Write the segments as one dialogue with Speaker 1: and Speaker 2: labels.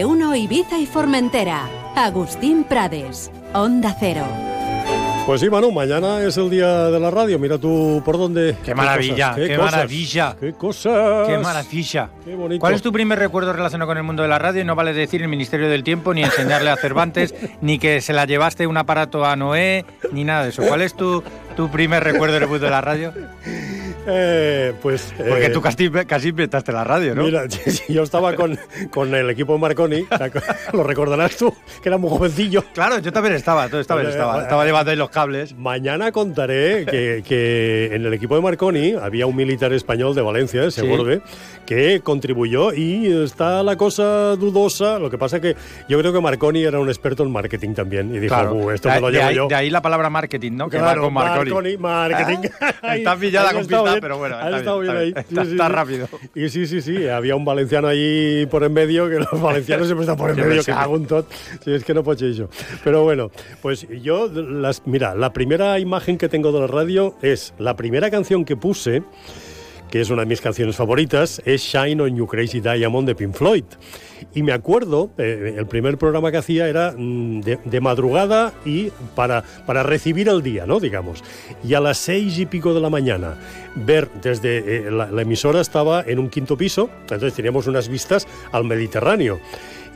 Speaker 1: F1 Ibiza y Formentera. Agustín Prades, Onda Cero.
Speaker 2: Pues sí, Manu, mañana es el día de la radio. Mira tú por dónde.
Speaker 3: Qué maravilla, qué, maravilla.
Speaker 2: Qué cosas.
Speaker 3: Qué maravilla.
Speaker 2: Qué bonito.
Speaker 3: ¿Cuál es tu primer recuerdo relacionado con el mundo de la radio? No vale decir el Ministerio del Tiempo, ni enseñarle a Cervantes, ni que se la llevaste un aparato a Noé, ni nada de eso. ¿Cuál es tu, tu primer recuerdo del mundo de la radio?
Speaker 2: Eh, pues.
Speaker 3: Porque
Speaker 2: eh,
Speaker 3: tú casi, casi inventaste la radio, ¿no?
Speaker 2: Mira, yo estaba con, con el equipo de Marconi, lo recordarás tú, que era muy jovencillo.
Speaker 3: Claro, yo también estaba, tú también
Speaker 2: Eh,
Speaker 3: estaba.
Speaker 2: eh,
Speaker 3: Estaba llevando ahí los cables.
Speaker 2: Mañana contaré que, que en el equipo de Marconi había un militar español de Valencia, de Segorbe, que contribuyó y está la cosa dudosa. Lo que pasa es que yo creo que Marconi era un experto en marketing también y dijo,
Speaker 3: Claro.
Speaker 2: "Uh, esto
Speaker 3: de,
Speaker 2: me lo
Speaker 3: de
Speaker 2: llevo
Speaker 3: ahí,
Speaker 2: yo.
Speaker 3: de ahí la palabra marketing, ¿no? Que
Speaker 2: Claro,
Speaker 3: con Marconi.
Speaker 2: marketing.
Speaker 3: Ah, está pillada con
Speaker 2: bien,
Speaker 3: pero bueno,
Speaker 2: ahí
Speaker 3: está
Speaker 2: ha estado
Speaker 3: bien,
Speaker 2: bien
Speaker 3: está
Speaker 2: ahí.
Speaker 3: bien. Está- está rápido.
Speaker 2: Y sí, sí, sí, había un valenciano ahí por en medio, que los valencianos siempre están por en medio, que hago un tot. Sí, es que no puedo eso. Pero bueno, pues yo, las, mira, la primera imagen que tengo de la radio es la primera canción que puse, que es una de mis canciones favoritas, es Shine on You Crazy Diamond de Pink Floyd. Y me acuerdo, eh, el primer programa que hacía era mm, de, madrugada y para, para recibir el día, ¿no? Digamos. Y a las seis y pico de la mañana, ver desde eh, la, la emisora estaba en un quinto piso, entonces teníamos unas vistas al Mediterráneo.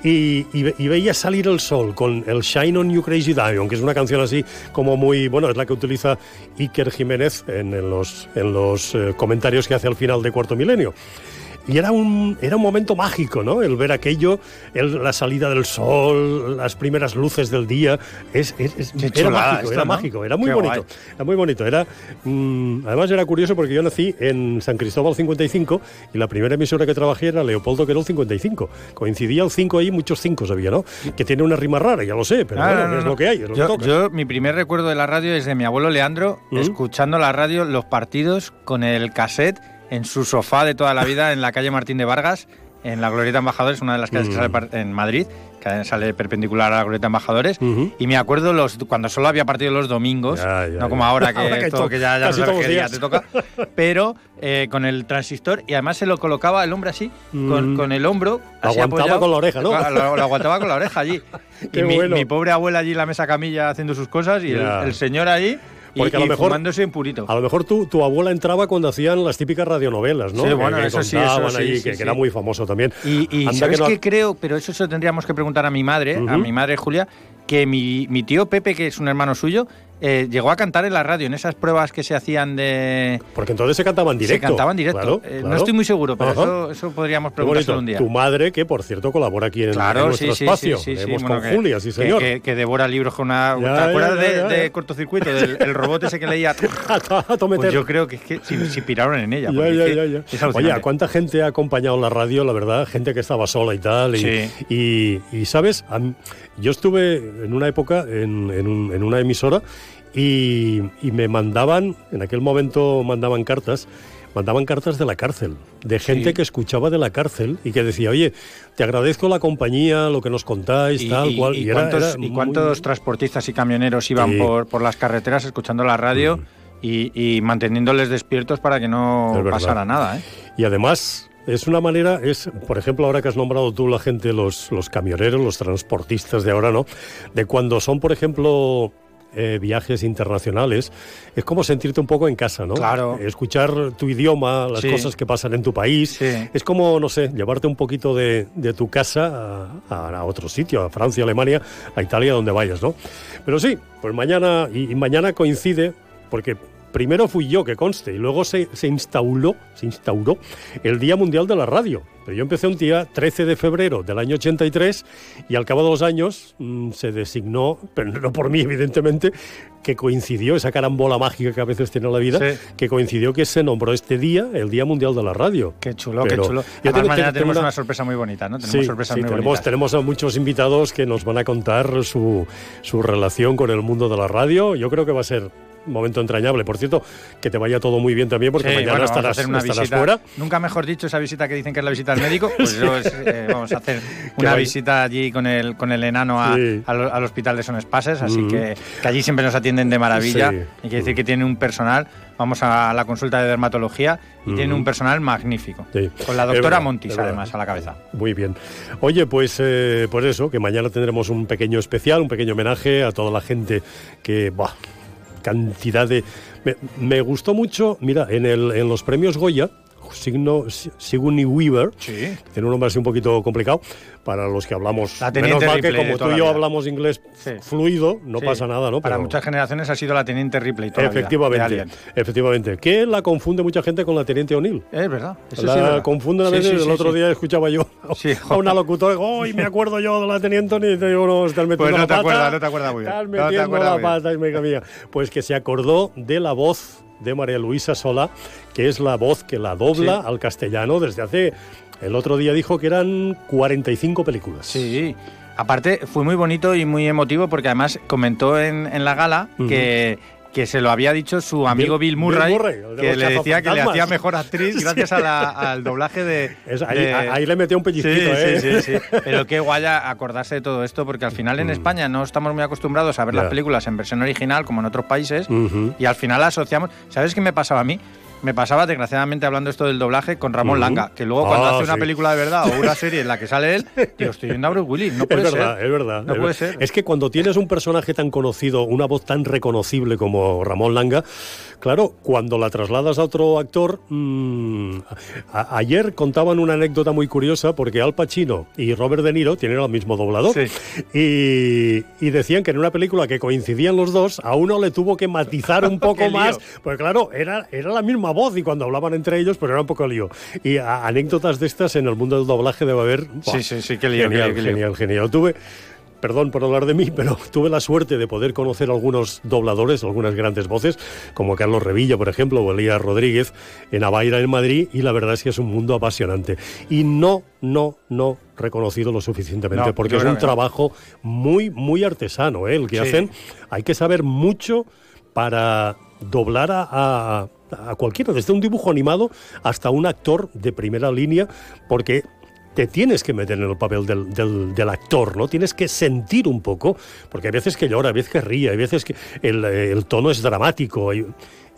Speaker 2: Y, y ve- y veía salir el sol con el Shine on You Crazy Diamond, que es una canción así como muy, bueno, es la que utiliza Iker Jiménez en, en los, en los eh, comentarios que hace al final de Cuarto Milenio. Y era un, era un momento mágico, ¿no? El ver aquello, el- la salida del sol, las primeras luces del día. Es, es- es-
Speaker 3: Qué
Speaker 2: era
Speaker 3: chulada
Speaker 2: mágico, era
Speaker 3: ¿no?
Speaker 2: mágico, era muy
Speaker 3: Qué
Speaker 2: bonito.
Speaker 3: guay.
Speaker 2: Era muy bonito. Era, mm, además era curioso porque yo nací en San Cristóbal 55 y la primera emisora que trabajé era Leopoldo Querol 55. Coincidía el 5 ahí, muchos 5 había, ¿no? Que tiene una rima rara, ya lo sé, pero
Speaker 3: Ah,
Speaker 2: bueno,
Speaker 3: no, no,
Speaker 2: es lo que hay, es lo
Speaker 3: yo,
Speaker 2: que toca.
Speaker 3: yo, mi primer recuerdo de la radio es de mi abuelo Leandro,
Speaker 2: ¿Mm?
Speaker 3: escuchando la radio, los partidos con el cassette en su sofá de toda la vida en la calle Martín de Vargas, en la Glorieta Embajadores, una de las calles que
Speaker 2: Mm.
Speaker 3: sale en Madrid, que sale perpendicular a la Glorieta Embajadores.
Speaker 2: Ujú.
Speaker 3: Y me acuerdo los cuando solo había partido los domingos,
Speaker 2: Ya, ya,
Speaker 3: no como
Speaker 2: ya.
Speaker 3: ahora que,
Speaker 2: Ahora que
Speaker 3: todo,
Speaker 2: to-
Speaker 3: que ya, no sabes qué día te toca, pero eh, con el transistor y además se lo colocaba el hombre así, con,
Speaker 2: Mm.
Speaker 3: con el hombro.
Speaker 2: Lo
Speaker 3: así
Speaker 2: aguantaba
Speaker 3: apoyado.
Speaker 2: con la oreja, ¿no?
Speaker 3: Lo, lo aguantaba con la oreja allí.
Speaker 2: Qué
Speaker 3: y mi,
Speaker 2: bueno.
Speaker 3: mi pobre abuela allí en la mesa camilla haciendo sus cosas y el, el señor y,
Speaker 2: Porque a lo mejor-
Speaker 3: fumándose en purito.
Speaker 2: A lo mejor tu, tu abuela entraba cuando hacían las típicas radionovelas, ¿no?
Speaker 3: Sí,
Speaker 2: Que-
Speaker 3: bueno,
Speaker 2: que
Speaker 3: eso sí,
Speaker 2: contaban
Speaker 3: eso sí,
Speaker 2: allí,
Speaker 3: sí,
Speaker 2: que, era muy famoso también.
Speaker 3: Y, y
Speaker 2: Anda
Speaker 3: ¿sabes
Speaker 2: que no-
Speaker 3: qué creo? Pero eso se lo tendríamos que preguntar a mi madre, a mi madre Julia, que mi, mi tío Pepe, que es un hermano suyo, eh, llegó a cantar en la radio, en esas pruebas que se hacían de...
Speaker 2: Porque entonces se cantaba en directo.
Speaker 3: Se cantaba en directo.
Speaker 2: Claro,
Speaker 3: Eh,
Speaker 2: claro.
Speaker 3: No estoy muy seguro, pero eso, eso podríamos preguntárselo un día.
Speaker 2: Tu madre, que por cierto colabora aquí en, en
Speaker 3: Claro,
Speaker 2: nuestro
Speaker 3: sí,
Speaker 2: espacio.
Speaker 3: sí, sí, bueno,
Speaker 2: con
Speaker 3: que-
Speaker 2: Julia, sí señor.
Speaker 3: Que, que devora libros con una...
Speaker 2: Ya,
Speaker 3: ¿Te acuerdas
Speaker 2: ya,
Speaker 3: de,
Speaker 2: ya,
Speaker 3: de
Speaker 2: ya.
Speaker 3: cortocircuito, del el robot ese que leía? Pues yo creo que es que se, inspiraron en ella.
Speaker 2: Oye,
Speaker 3: alucinante.
Speaker 2: ¿a cuánta gente ha acompañado la radio, la verdad? Gente que estaba sola y tal. Y,
Speaker 3: Sí.
Speaker 2: y, y, ¿sabes? A yo estuve en una época en, en un- en una emisora y, y me mandaban, en aquel momento mandaban cartas, mandaban cartas de la cárcel, de gente
Speaker 3: Sí.
Speaker 2: que escuchaba de la cárcel y que decía, oye, te agradezco la compañía, lo que nos contáis,
Speaker 3: ¿Y,
Speaker 2: tal
Speaker 3: y-
Speaker 2: cual.
Speaker 3: y
Speaker 2: era-
Speaker 3: cuántos,
Speaker 2: era
Speaker 3: y
Speaker 2: muy-
Speaker 3: cuántos transportistas y camioneros iban por, por las carreteras escuchando la radio y, y manteniéndoles despiertos para que no pasara nada? ¿eh?
Speaker 2: Y además es una manera, es, por ejemplo, ahora que has nombrado tú la gente, los, los camioneros, los transportistas de ahora, ¿no? De cuando son, por ejemplo, eh, viajes internacionales, es como sentirte un poco en casa, ¿no?
Speaker 3: Claro.
Speaker 2: Escuchar tu idioma, las
Speaker 3: Sí.
Speaker 2: cosas que pasan en tu país.
Speaker 3: Sí.
Speaker 2: Es como, no sé, llevarte un poquito de, de tu casa a, a- otro sitio, a Francia, Alemania, a Italia, donde vayas, ¿no? Pero sí, pues mañana, y, y mañana coincide, porque primero fui yo, que conste, y luego se, se instauró, se instauró el Día Mundial de la Radio. Pero yo empecé un día 13 de febrero del año 83 y al cabo de los años mm, se designó, pero no por mí evidentemente, que coincidió esa carambola mágica que a veces tiene la vida,
Speaker 3: Sí.
Speaker 2: que coincidió que se nombró este día el Día Mundial de la Radio.
Speaker 3: Qué chulo,
Speaker 2: Pero
Speaker 3: qué chulo.
Speaker 2: yo
Speaker 3: Además,
Speaker 2: tengo-
Speaker 3: mañana
Speaker 2: tengo
Speaker 3: tenemos
Speaker 2: una-
Speaker 3: una sorpresa muy bonita, ¿no? Tenemos
Speaker 2: Sí,
Speaker 3: sorpresas
Speaker 2: sí,
Speaker 3: muy
Speaker 2: tenemos,
Speaker 3: bonitas.
Speaker 2: tenemos a muchos invitados que nos van a contar su, su relación con el mundo de la radio. Yo creo que va a ser momento entrañable. Por cierto, que te vaya todo muy bien también, porque
Speaker 3: Sí,
Speaker 2: mañana
Speaker 3: bueno,
Speaker 2: estarás,
Speaker 3: hacer una
Speaker 2: estarás
Speaker 3: visita.
Speaker 2: fuera.
Speaker 3: Nunca mejor dicho esa visita que dicen que es la visita del médico. Pues eso es, eh, vamos a hacer una visita allí con el, con el enano a-
Speaker 2: Sí.
Speaker 3: al, al hospital de Son Espases, así
Speaker 2: Mm.
Speaker 3: que, que allí siempre nos atienden de maravilla.
Speaker 2: Sí.
Speaker 3: Hay que decir que tiene un personal vamos a la consulta de dermatología y
Speaker 2: Ujú.
Speaker 3: tiene un personal magnífico.
Speaker 2: Sí.
Speaker 3: Con la doctora
Speaker 2: verdad,
Speaker 3: Montis, además, a la cabeza.
Speaker 2: Muy bien. Oye, pues, eh, pues eso, que mañana tendremos un pequeño especial, un pequeño homenaje a toda la gente que, buah, cantidad de... Me, gustó mucho, mira, en, el, en los premios Goya, Signo, Sigourney Weaver,
Speaker 3: Sí.
Speaker 2: tiene un nombre así un poquito complicado, para los que hablamos,
Speaker 3: La
Speaker 2: menos mal que como tú y yo hablamos inglés
Speaker 3: Sí.
Speaker 2: fluido, no
Speaker 3: Sí.
Speaker 2: pasa nada, ¿no?
Speaker 3: Para
Speaker 2: Pero-
Speaker 3: muchas generaciones ha sido la teniente Ripley toda la vida, de
Speaker 2: Efectivamente, efectivamente. Que la confunde mucha gente con la teniente O'Neill.
Speaker 3: Es verdad. Eso
Speaker 2: la
Speaker 3: sí es verdad.
Speaker 2: confunden a veces. el otro día escuchaba yo a una locutora, ¡ay, me acuerdo yo de la teniente O'Neill! Digo, no, estás metiendo
Speaker 3: Pues no
Speaker 2: la
Speaker 3: te
Speaker 2: pata.
Speaker 3: acuerdas, no te acuerdas muy bien.
Speaker 2: Estás
Speaker 3: No te
Speaker 2: metiendo la
Speaker 3: bien.
Speaker 2: pata, mía. Pues que se acordó de la voz de María Luisa Sola, que es la voz que la dobla
Speaker 3: Sí.
Speaker 2: al castellano desde hace... El otro día dijo que eran 45 películas.
Speaker 3: Sí. Aparte, fue muy bonito y muy emotivo porque además comentó en, en la gala que, que se lo había dicho su amigo
Speaker 2: Bill-
Speaker 3: Bill, Murray,
Speaker 2: Bill
Speaker 3: que le decía que le hacía mejor actriz gracias a la- al doblaje de...
Speaker 2: Es- ahí,
Speaker 3: de-
Speaker 2: ahí le metió un
Speaker 3: Sí,
Speaker 2: pellizquito, ¿eh?
Speaker 3: sí, sí, sí. Pero qué guaya acordarse de todo esto, porque al final en
Speaker 2: Mm.
Speaker 3: España no estamos muy acostumbrados a ver las películas en versión original como en otros países, y al final asociamos. ¿Sabes qué me pasaba a mí? Me pasaba, desgraciadamente, hablando esto del doblaje con Ramón. Langa, que luego cuando
Speaker 2: Ah,
Speaker 3: hace una
Speaker 2: sí.
Speaker 3: película de verdad o una serie en la que sale él, digo, estoy viendo a Bruce Willis, no puede
Speaker 2: es verdad,
Speaker 3: ser.
Speaker 2: es verdad.
Speaker 3: No
Speaker 2: es
Speaker 3: puede ser.
Speaker 2: Es que cuando tienes un personaje tan conocido, una voz tan reconocible como Ramón Langa, claro, cuando la trasladas a otro actor, mm, a- ayer contaban una anécdota muy curiosa porque Al Pacino y Robert De Niro tienen el mismo doblador
Speaker 3: Sí.
Speaker 2: y, y decían que en una película que coincidían los dos, a uno le tuvo que matizar un poco más, pues claro, era, era la misma voz y cuando hablaban entre ellos, pero era un poco lío. Y a- anécdotas de estas en el mundo del doblaje debe haber...
Speaker 3: Sí, sí, sí, qué lío, qué
Speaker 2: Genial,
Speaker 3: lío, qué lío.
Speaker 2: genial, genial. Tuve, perdón por hablar de mí, pero tuve la suerte de poder conocer algunos dobladores, algunas grandes voces, como Carlos Revilla, por ejemplo, o Elías Rodríguez, en Avaira, en Madrid, y la verdad es que es un mundo apasionante. Y no, no, no reconocido lo suficientemente,
Speaker 3: No,
Speaker 2: porque es un
Speaker 3: no.
Speaker 2: trabajo muy, muy artesano, ¿eh? el que
Speaker 3: Sí.
Speaker 2: hacen. Hay que saber mucho para doblar a, a- a cualquiera, desde un dibujo animado hasta un actor de primera línea, porque te tienes que meter en el papel del, del- del actor, ¿no? Tienes que sentir un poco, porque hay veces que llora, hay veces que ríe, hay veces que el, el tono es dramático. Y,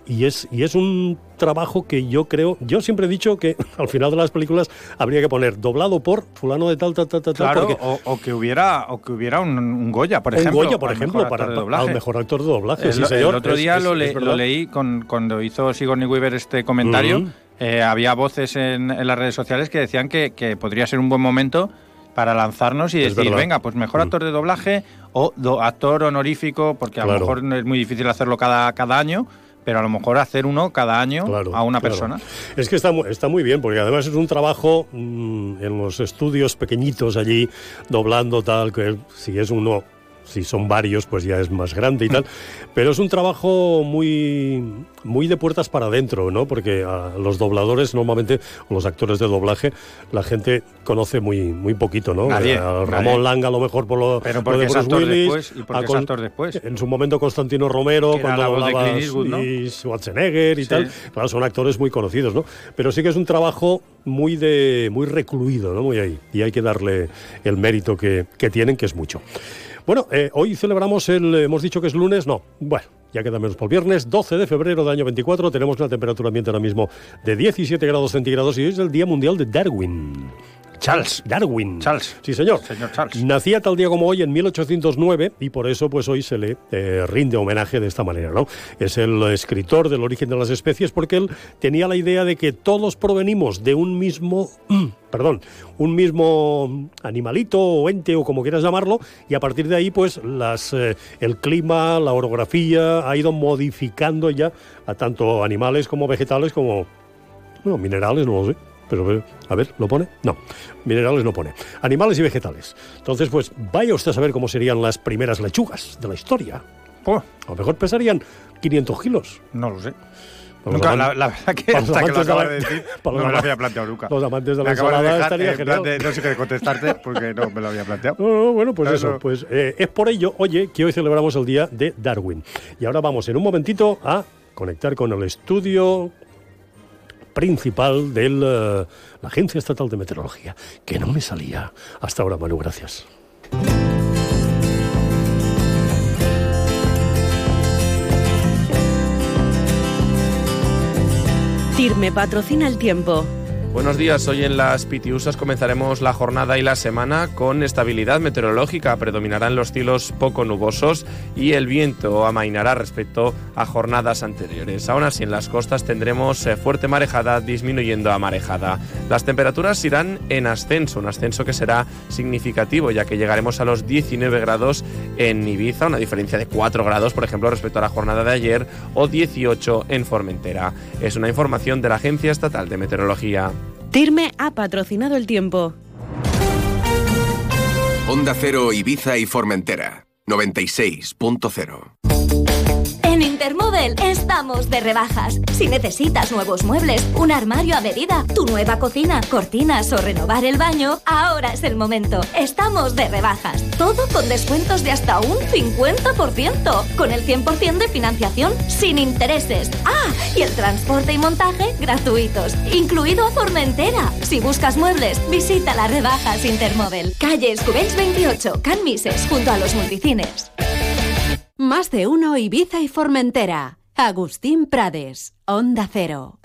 Speaker 2: y es, y es un trabajo que yo creo, yo siempre he dicho que al final de las películas habría que poner doblado por fulano de tal, tal, tal, tal,
Speaker 3: Claro,
Speaker 2: porque
Speaker 3: o, o que hubiera, o que hubiera un, un Goya, por
Speaker 2: un
Speaker 3: ejemplo.
Speaker 2: Goya, por ejemplo, para, al mejor actor de doblaje,
Speaker 3: El,
Speaker 2: sí
Speaker 3: el
Speaker 2: señor.
Speaker 3: otro
Speaker 2: Es-
Speaker 3: día
Speaker 2: es-
Speaker 3: lo,
Speaker 2: es
Speaker 3: le- lo leí con, cuando hizo Sigourney Weaver este comentario.
Speaker 2: Mm.
Speaker 3: Eh, había voces en, en las redes sociales que decían que, que podría ser un buen momento para lanzarnos y
Speaker 2: Es
Speaker 3: decir,
Speaker 2: verdad.
Speaker 3: venga, pues mejor
Speaker 2: Mm.
Speaker 3: actor de doblaje o do- actor honorífico, porque a lo mejor es muy difícil hacerlo cada, cada año, pero a lo mejor hacer uno cada año
Speaker 2: Claro,
Speaker 3: a una
Speaker 2: claro.
Speaker 3: persona.
Speaker 2: Es que está, está muy bien, porque además es un trabajo mm, en los estudios pequeñitos allí, doblando tal, que si es uno, si son varios, pues ya es más grande y tal. Pero es un trabajo muy, muy de puertas para adentro, ¿no? Porque a los dobladores normalmente, o los actores de doblaje, la gente conoce muy, muy poquito, ¿no?
Speaker 3: Nadie,
Speaker 2: A Ramón
Speaker 3: nadie.
Speaker 2: Langa a lo mejor por lo,
Speaker 3: Pero
Speaker 2: lo
Speaker 3: porque
Speaker 2: de
Speaker 3: es
Speaker 2: Bruce
Speaker 3: actor
Speaker 2: Willis,
Speaker 3: después y porque
Speaker 2: a
Speaker 3: es
Speaker 2: Con-
Speaker 3: actor después.
Speaker 2: En su momento Constantino Romero,
Speaker 3: Que
Speaker 2: cuando
Speaker 3: de
Speaker 2: hablaba
Speaker 3: ¿no?
Speaker 2: y Schwarzenegger y
Speaker 3: Sí.
Speaker 2: tal. Claro, son actores muy conocidos, ¿no? Pero sí que es un trabajo muy de muy recluido, ¿no? Muy ahí. Y hay que darle el mérito que, que tienen, que es mucho. Bueno, eh, hoy celebramos el, hemos dicho que es lunes, no, bueno, ya queda menos por viernes, 12 de febrero del año 24, tenemos una temperatura ambiente ahora mismo de 17 grados centígrados y hoy es el Día Mundial de Darwin.
Speaker 3: Charles.
Speaker 2: Darwin.
Speaker 3: Charles.
Speaker 2: Sí, señor.
Speaker 3: Señor Charles.
Speaker 2: Nacía tal día como hoy en 1809 y por eso pues hoy se le eh, rinde homenaje de esta manera, ¿no? Es el escritor del origen de las especies porque él tenía la idea de que todos provenimos de un mismo, perdón, un mismo animalito o ente o como quieras llamarlo y a partir de ahí pues las, eh, el clima, la orografía ha ido modificando ya a tanto animales como vegetales como bueno, minerales no lo sé. Pero a ver, ¿lo pone? No, minerales no pone. Animales y vegetales. Entonces, pues vaya usted a saber cómo serían las primeras lechugas de la historia.
Speaker 3: Oh,
Speaker 2: A lo mejor pesarían 500 kilos.
Speaker 3: no lo sé. Nunca, la, la verdad que hasta que lo
Speaker 2: de
Speaker 3: acabas de decir, no me lo había planteado nunca.
Speaker 2: Los amantes de la
Speaker 3: de
Speaker 2: ensalada
Speaker 3: dejar
Speaker 2: estaría
Speaker 3: en
Speaker 2: genial.
Speaker 3: de- no sé qué contestarte porque no me lo había planteado.
Speaker 2: No, no, bueno, pues
Speaker 3: Eso.
Speaker 2: eso, pues eh, es por ello, oye, que hoy celebramos el Día de Darwin. Y ahora vamos en un momentito a conectar con el estudio principal de la Agencia Estatal de Meteorología, que no me salía hasta ahora, Manu, gracias.
Speaker 4: Firme patrocina el tiempo.
Speaker 5: Buenos días, hoy en las Pitiusas comenzaremos la jornada y la semana con estabilidad meteorológica. Predominarán los cielos poco nubosos y el viento amainará respecto a jornadas anteriores. Aún así, en las costas tendremos eh, fuerte marejada disminuyendo a marejada. Las temperaturas irán en ascenso, un ascenso que será significativo ya que llegaremos a los 19 grados en Ibiza, una diferencia de 4 grados, por ejemplo, respecto a la jornada de ayer, o 18 en Formentera. Es una información de la Agencia Estatal de Meteorología.
Speaker 4: Firme ha patrocinado el tiempo.
Speaker 6: Onda Cero Ibiza y Formentera, 96.0.
Speaker 7: En Intermodel estamos de rebajas. Si necesitas nuevos muebles, un armario a medida, tu nueva cocina, cortinas o renovar el baño, ahora es el momento. Estamos de rebajas. Todo con descuentos de hasta un 50%. Con el 100% de financiación sin intereses. Ah, y el transporte y montaje gratuitos. Incluido a Formentera. Si buscas muebles, visita las rebajas Intermodel. Calle Escubéis 28, Can Mises, junto a los multicines.
Speaker 1: Más de uno Ibiza y Formentera. Agustín Prades, Onda Cero.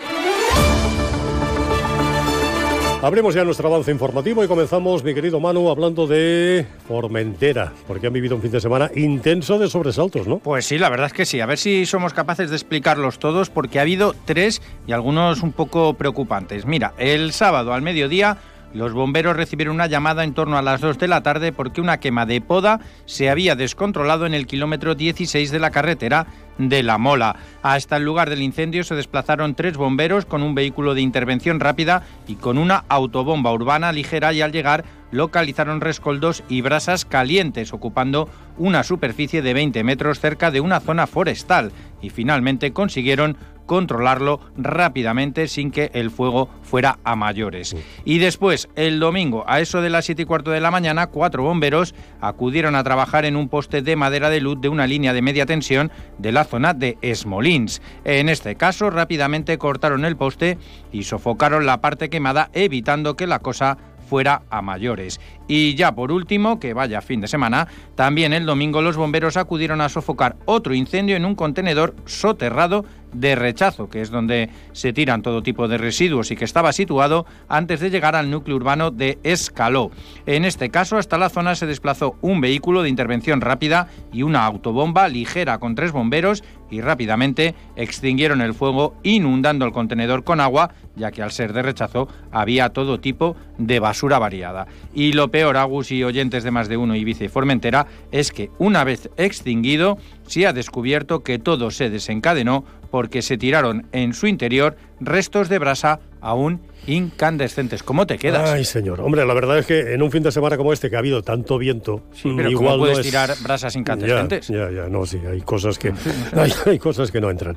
Speaker 2: Abrimos ya nuestro avance informativo y comenzamos, mi querido Manu, hablando de Formentera, porque han vivido un fin de semana intenso de sobresaltos, ¿no?
Speaker 3: Pues sí, la verdad es que sí. A ver si somos capaces de explicarlos todos, porque ha habido tres y algunos un poco preocupantes. Mira, el sábado al mediodía los bomberos recibieron una llamada en torno a las 2 de la tarde porque una quema de poda se había descontrolado en el kilómetro 16 de la carretera de La Mola. Hasta el lugar del incendio se desplazaron tres bomberos con un vehículo de intervención rápida y con una autobomba urbana ligera y al llegar localizaron rescoldos y brasas calientes ocupando una superficie de 20 metros cerca de una zona forestal y finalmente consiguieron controlarlo rápidamente sin que el fuego fuera a mayores. Y después, el domingo, a eso de las 7 y cuarto de la mañana, cuatro bomberos acudieron a trabajar en un poste de madera de luz de una línea de media tensión de la zona de Esmolins. En este caso, rápidamente cortaron el poste y sofocaron la parte quemada, evitando que la cosa fuera a mayores. Y ya por último, que vaya fin de semana, también el domingo los bomberos acudieron a sofocar otro incendio en un contenedor soterrado de rechazo, que es donde se tiran todo tipo de residuos y que estaba situado antes de llegar al núcleo urbano de Escaló. En este caso, hasta la zona se desplazó un vehículo de intervención rápida y una autobomba ligera con tres bomberos y rápidamente extinguieron el fuego inundando el contenedor con agua, ya que al ser de rechazo había todo tipo de basura variada. Y lo peor, Agus y oyentes de más de uno Ibiza y Formentera, es que una vez extinguido, se ha descubierto que todo se desencadenó porque se tiraron en su interior restos de brasa aún incandescentes. ¿Cómo te quedas?
Speaker 2: Ay, señor. Hombre, la verdad es que en un fin de semana como este, que ha habido tanto viento,
Speaker 3: pero
Speaker 2: igual
Speaker 3: ¿cómo puedes
Speaker 2: no es-
Speaker 3: tirar brasas incandescentes?
Speaker 2: Ya, ya, ya, no, sí, hay cosas que, hay, hay cosas que no entran.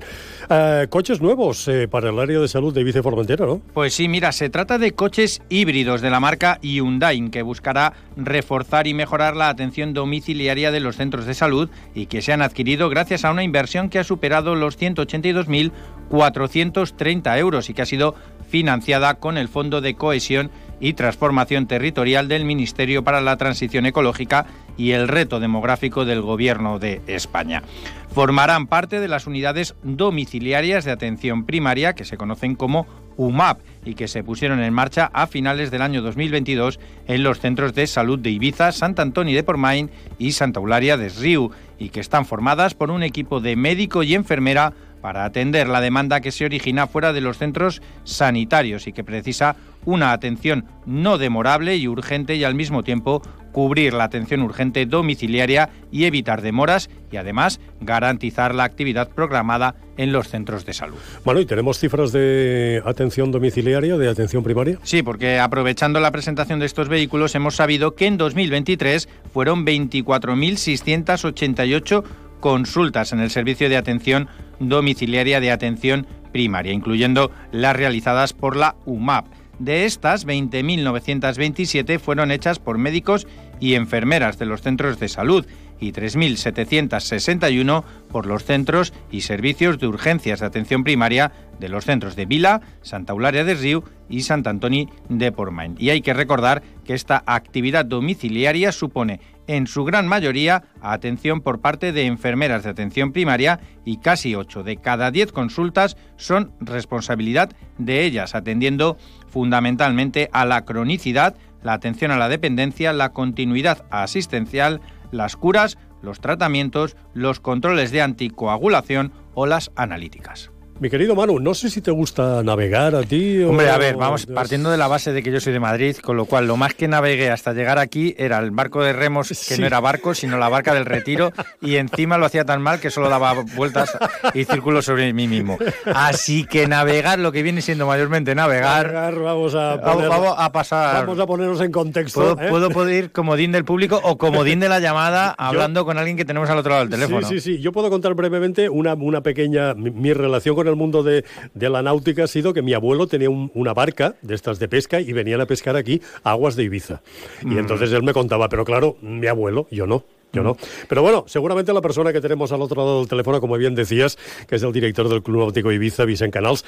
Speaker 2: Eh, coches nuevos eh, para el área de salud de Ibiza y Formentera, ¿no?
Speaker 3: Pues sí, mira, se trata de coches híbridos de la marca Hyundai, que buscará reforzar y mejorar la atención domiciliaria de los centros de salud y que se han adquirido gracias a una inversión que ha superado los 182.430 euros y que ha sido financiada con el Fondo de Cohesión y Transformación Territorial del Ministerio para la Transición Ecológica y el Reto Demográfico del Gobierno de España. Formarán parte de las unidades domiciliarias de atención primaria que se conocen como UMAP y que se pusieron en marcha a finales del año 2022 en los centros de salud de Ibiza, Sant Antoni de Portmany y Santa Eulalia de Riu y que están formadas por un equipo de médico y enfermera para atender la demanda que se origina fuera de los centros sanitarios y que precisa una atención no demorable y urgente y al mismo tiempo cubrir la atención urgente domiciliaria y evitar demoras y además garantizar la actividad programada en los centros de salud.
Speaker 2: Bueno, ¿y tenemos cifras de atención domiciliaria, de atención primaria?
Speaker 3: Sí, porque aprovechando la presentación de estos vehículos hemos sabido que en 2023 fueron 24.688 consultas en el servicio de atención domiciliaria de atención primaria, incluyendo las realizadas por la UMAP. De estas, 20.927 fueron hechas por médicos y enfermeras de los centros de salud y 3.761 por los centros y servicios de urgencias de atención primaria de los centros de Vila, Santa Eularia de Riu y Sant Antoni de Portmany. Y hay que recordar que esta actividad domiciliaria supone en su gran mayoría atención por parte de enfermeras de atención primaria y casi 8 de cada 10 consultas son responsabilidad de ellas, atendiendo fundamentalmente a la cronicidad, la atención a la dependencia, la continuidad asistencial, las curas, los tratamientos, los controles de anticoagulación o las analíticas.
Speaker 2: Mi querido Manu, no sé si te gusta navegar a ti o...
Speaker 3: Hombre, a ver, vamos, partiendo de la base de que yo soy de Madrid, con lo cual lo más que navegué hasta llegar aquí era el barco de remos, que no era barco, sino la barca del retiro, y encima lo hacía tan mal que solo daba vueltas y círculos sobre mí mismo. Así que navegar, lo que viene siendo mayormente navegar...
Speaker 2: Navegar, vamos a, poner-
Speaker 3: vamos a pasar...
Speaker 2: vamos a ponernos en contexto.
Speaker 3: Puedo,
Speaker 2: ¿eh?
Speaker 3: puedo pedir comodín del público o comodín de la llamada hablando con alguien que tenemos al otro lado del teléfono.
Speaker 2: Sí, sí, sí. Yo puedo contar brevemente una, una pequeña. Mi, mi relación con el mundo de, de la náutica ha sido que mi abuelo tenía un- una barca de estas de pesca y venían a pescar aquí aguas de Ibiza.
Speaker 3: Mm.
Speaker 2: Y entonces él me contaba, pero claro, mi abuelo, yo no. Yo
Speaker 3: Mm.
Speaker 2: no. Pero bueno, seguramente la persona que tenemos al otro lado del teléfono, como bien decías, que es el director del Club Náutico Ibiza, Vicent Canals,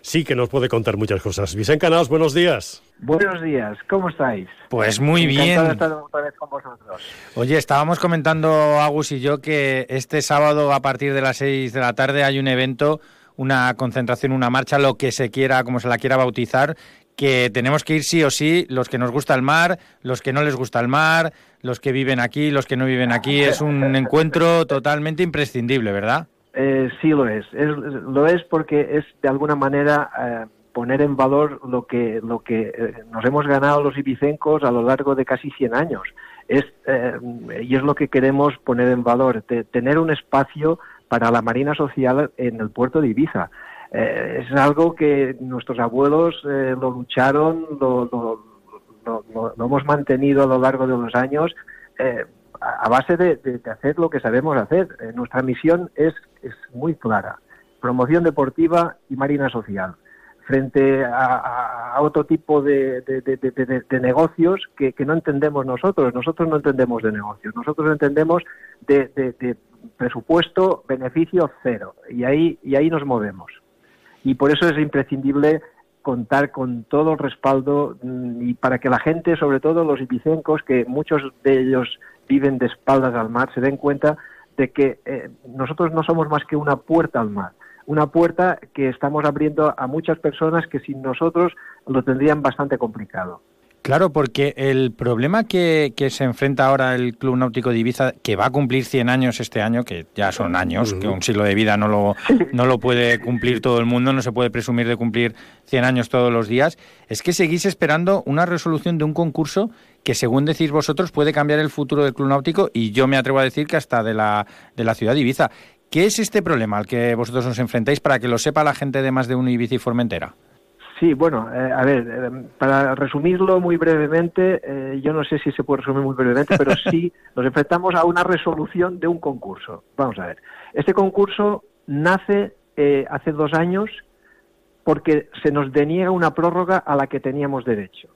Speaker 2: sí que nos puede contar muchas cosas. Vicent Canals, buenos días.
Speaker 8: Buenos días, ¿cómo estáis?
Speaker 3: Pues muy
Speaker 8: Encantado
Speaker 3: bien.
Speaker 8: de estar otra vez con vosotros.
Speaker 3: Oye, estábamos comentando Agus y yo que este sábado a partir de las 6 de la tarde hay un evento, una concentración, una marcha, lo que se quiera, como se la quiera bautizar, que tenemos que ir sí o sí, los que nos gusta el mar, los que no les gusta el mar, los que viven aquí, los que no viven aquí. Es un encuentro totalmente imprescindible, ¿verdad?
Speaker 8: Eh, sí lo es. Es- Lo es porque es de alguna manera eh, poner en valor lo que, lo que eh, nos hemos ganado los ibicencos a lo largo de casi 100 años. Es, eh, y es lo que queremos poner en valor, te- tener un espacio para la Marina Social en el puerto de Ibiza. Eh, es algo que nuestros abuelos eh, lo lucharon, lo, lo- lo- hemos mantenido a lo largo de los años eh, a base de, hacer lo que sabemos hacer. Nuestra misión es, es muy clara, promoción deportiva y marina social, frente a, otro tipo de, de- de- negocios que, que no entendemos nosotros. Nosotros no entendemos de negocios, nosotros entendemos de, de- de presupuesto, beneficio cero, y ahí, y ahí nos movemos. Y por eso es imprescindible contar con todo el respaldo mm, y para que la gente, sobre todo los ibicencos, que muchos de ellos viven de espaldas al mar, se den cuenta de que eh, nosotros no somos más que una puerta al mar, una puerta que estamos abriendo a muchas personas que sin nosotros lo tendrían bastante complicado.
Speaker 3: Claro, porque el problema que, que se enfrenta ahora el Club Náutico de Ibiza, que va a cumplir 100 años este año, que ya son años, que un siglo de vida no lo, no lo puede cumplir todo el mundo, no se puede presumir de cumplir 100 años todos los días, es que seguís esperando una resolución de un concurso que, según decís vosotros, puede cambiar el futuro del Club Náutico y yo me atrevo a decir que hasta de la, de la ciudad de Ibiza. ¿Qué es este problema al que vosotros os enfrentáis para que lo sepa la gente de más de uno Ibiza y Formentera?
Speaker 8: Sí, bueno, eh, a ver, eh, para resumirlo muy brevemente, eh, yo no sé si se puede resumir muy brevemente, pero sí nos enfrentamos a una resolución de un concurso. Vamos a ver, este concurso nace eh, hace dos años porque se nos deniega una prórroga a la que teníamos derecho.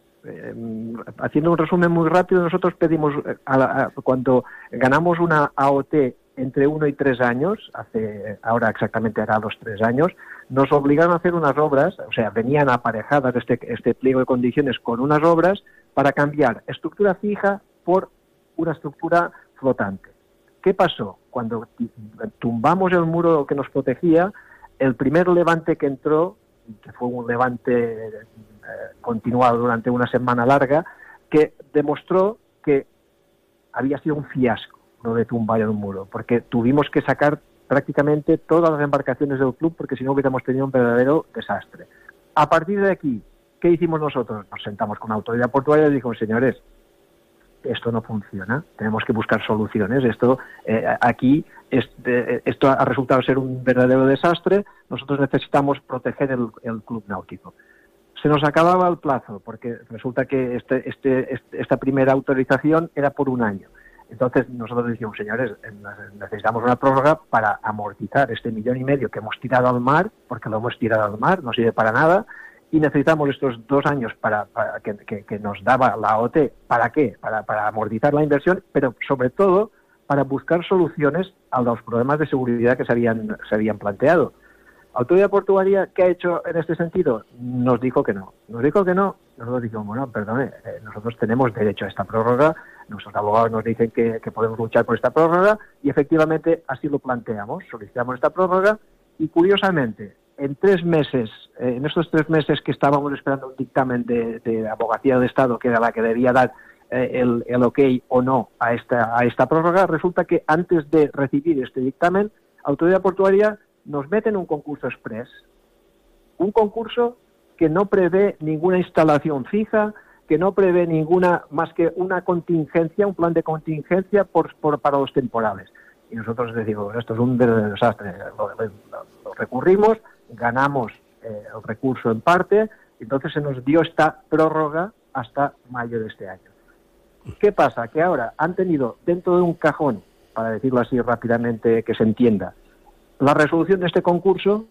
Speaker 8: Haciendo un resumen muy rápido, nosotros pedimos, a la- a- cuando ganamos una AOT entre uno y tres años, hace ahora exactamente hará los tres años, nos obligaron a hacer unas obras, o sea, venían aparejadas este, este pliego de condiciones con unas obras para cambiar estructura fija por una estructura flotante. ¿Qué pasó? Cuando tumbamos el muro que nos protegía, el primer levante que entró, que fue un levante eh, continuado durante una semana larga, que demostró que había sido un fiasco lo de tumbar el muro, porque tuvimos que sacar prácticamente todas las embarcaciones del club, porque si no hubiéramos tenido un verdadero desastre. A partir de aquí, ¿qué hicimos nosotros? Nos sentamos con la autoridad portuaria y dijimos, señores, esto no funciona, tenemos que buscar soluciones. Esto eh, aquí eh, esto ha resultado ser un verdadero desastre. Nosotros necesitamos proteger el, el club náutico. Se nos acababa el plazo porque resulta que este, este, este- esta primera autorización era por un año. Entonces nosotros decimos, señores, eh, necesitamos una prórroga para amortizar este millón y medio que hemos tirado al mar, porque lo hemos tirado al mar, no sirve para nada, y necesitamos estos dos años para, para que, que- que nos daba la OT. ¿Para qué? Para, para amortizar la inversión, pero sobre todo para buscar soluciones a los problemas de seguridad que se habían, se habían planteado. Autoridad Portuaria, ¿qué ha hecho en este sentido? Nos dijo que no. Nos dijo que no. Nosotros dijimos, bueno, perdone, eh, nosotros tenemos derecho a esta prórroga, nuestros abogados nos dicen que, podemos luchar por esta prórroga y efectivamente así lo planteamos, solicitamos esta prórroga y curiosamente, en tres meses, eh, en estos tres meses que estábamos esperando un dictamen de, abogacía de Estado, que era la que debía dar eh, el, el, ok o no a esta, a esta prórroga, resulta que antes de recibir este dictamen, Autoridad Portuaria nos meten un concurso express, un concurso que no prevé ninguna instalación fija, que no prevé ninguna más que una contingencia, un plan de contingencia por, para los temporales. Y nosotros decimos, esto es un desastre, lo, recurrimos, ganamos eh, el recurso en parte, entonces se nos dio esta prórroga hasta mayo de este año. ¿Qué pasa? Que ahora han tenido dentro de un cajón, para decirlo así rápidamente que se entienda, la resolución de este concurso,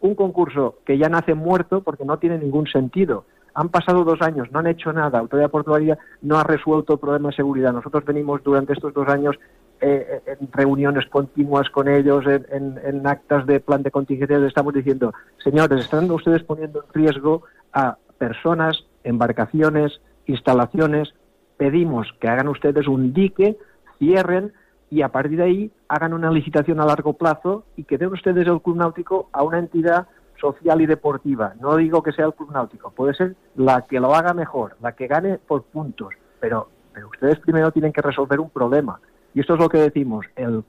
Speaker 8: un concurso que ya nace muerto porque no tiene ningún sentido. Han pasado dos años, no han hecho nada. Autoridad Portuaria no ha resuelto el problema de seguridad. Nosotros venimos durante estos dos años eh, en reuniones continuas con ellos, en, actas de plan de contingencia, les estamos diciendo, señores, están ustedes poniendo en riesgo a personas, embarcaciones, instalaciones. Pedimos que hagan ustedes un dique, cierren y a partir de ahí hagan una licitación a largo plazo y que den ustedes el club náutico a una entidad social y deportiva. No digo que sea el club náutico, puede ser la que lo haga mejor, la que gane por puntos, pero, pero ustedes primero tienen que resolver un problema. Y esto es lo que decimos, el,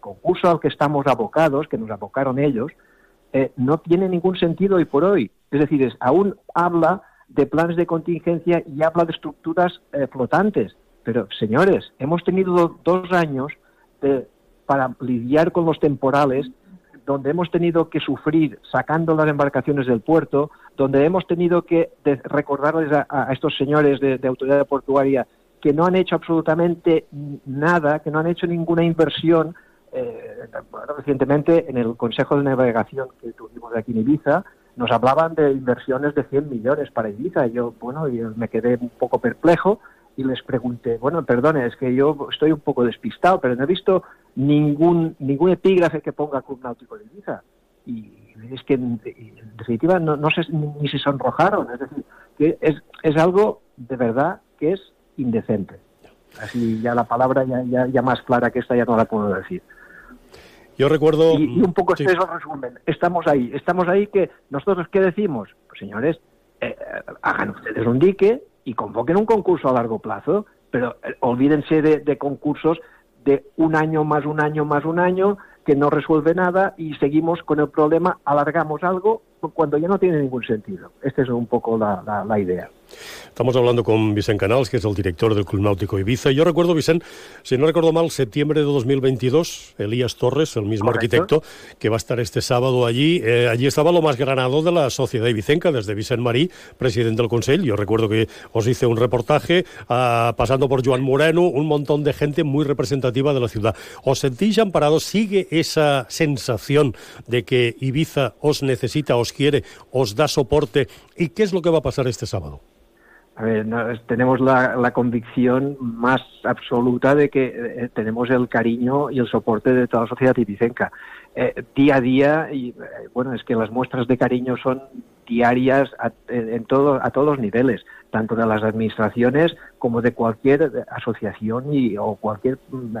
Speaker 8: concurso al que estamos abocados, que nos abocaron ellos, eh, no tiene ningún sentido hoy por hoy. Es decir, es, aún habla de planes de contingencia y habla de estructuras eh, flotantes. Pero, señores, hemos tenido dos años para lidiar con los temporales, donde hemos tenido que sufrir sacando las embarcaciones del puerto, donde hemos tenido que recordarles a, estos señores de, autoridad portuaria que no han hecho absolutamente nada, que no han hecho ninguna inversión. Eh, recientemente en el Consejo de Navegación que tuvimos aquí en Ibiza, nos hablaban de inversiones de 100 millones para Ibiza. Y yo, bueno, yo me quedé un poco perplejo y les pregunté, bueno, perdone, es que yo estoy un poco despistado, pero no he visto ningún ningún epígrafe que ponga Club Náutico de Ibiza. Y es que en, definitiva no, no sé ni se sonrojaron, es decir, que es, es algo de verdad que es indecente. Así ya la palabra ya, ya, más clara que esta ya no la puedo decir.
Speaker 2: Yo recuerdo...
Speaker 8: Y, un poco sí. eso resumen. Estamos ahí, estamos ahí que nosotros, ¿qué decimos? Pues señores, eh, hagan ustedes un dique, y convoquen un concurso a largo plazo, pero eh, olvídense de, concursos de un año más un año más un año que no resuelve nada y seguimos con el problema, alargamos algo cuando ya no tiene ningún sentido. Esta es un poco la idea.
Speaker 2: Estamos hablando con Vicente Canals, que es el director del Club Náutico Ibiza. Yo recuerdo, Vicente, si no recuerdo mal, septiembre de 2022, Elías Torres, el mismo arquitecto, que va a estar este sábado allí. Eh, allí estaba lo más granado de la sociedad ibicenca, desde Vicente Marí, presidente del Consejo. Yo recuerdo que os hice un reportaje, ah, pasando por Joan Moreno, un montón de gente muy representativa de la ciudad. ¿Os sentís amparados? ¿Sigue esa sensación de que Ibiza os necesita, os quiere, os da soporte? ¿Y qué es lo que va a pasar este sábado?
Speaker 8: A ver, tenemos la, convicción más absoluta de que eh, tenemos el cariño y el soporte de toda la sociedad tipicenca. Eh, día a día, y eh, bueno, es que las muestras de cariño son diarias a, en todo, a todos los niveles, tanto de las administraciones como de cualquier asociación y, o cualquier mm,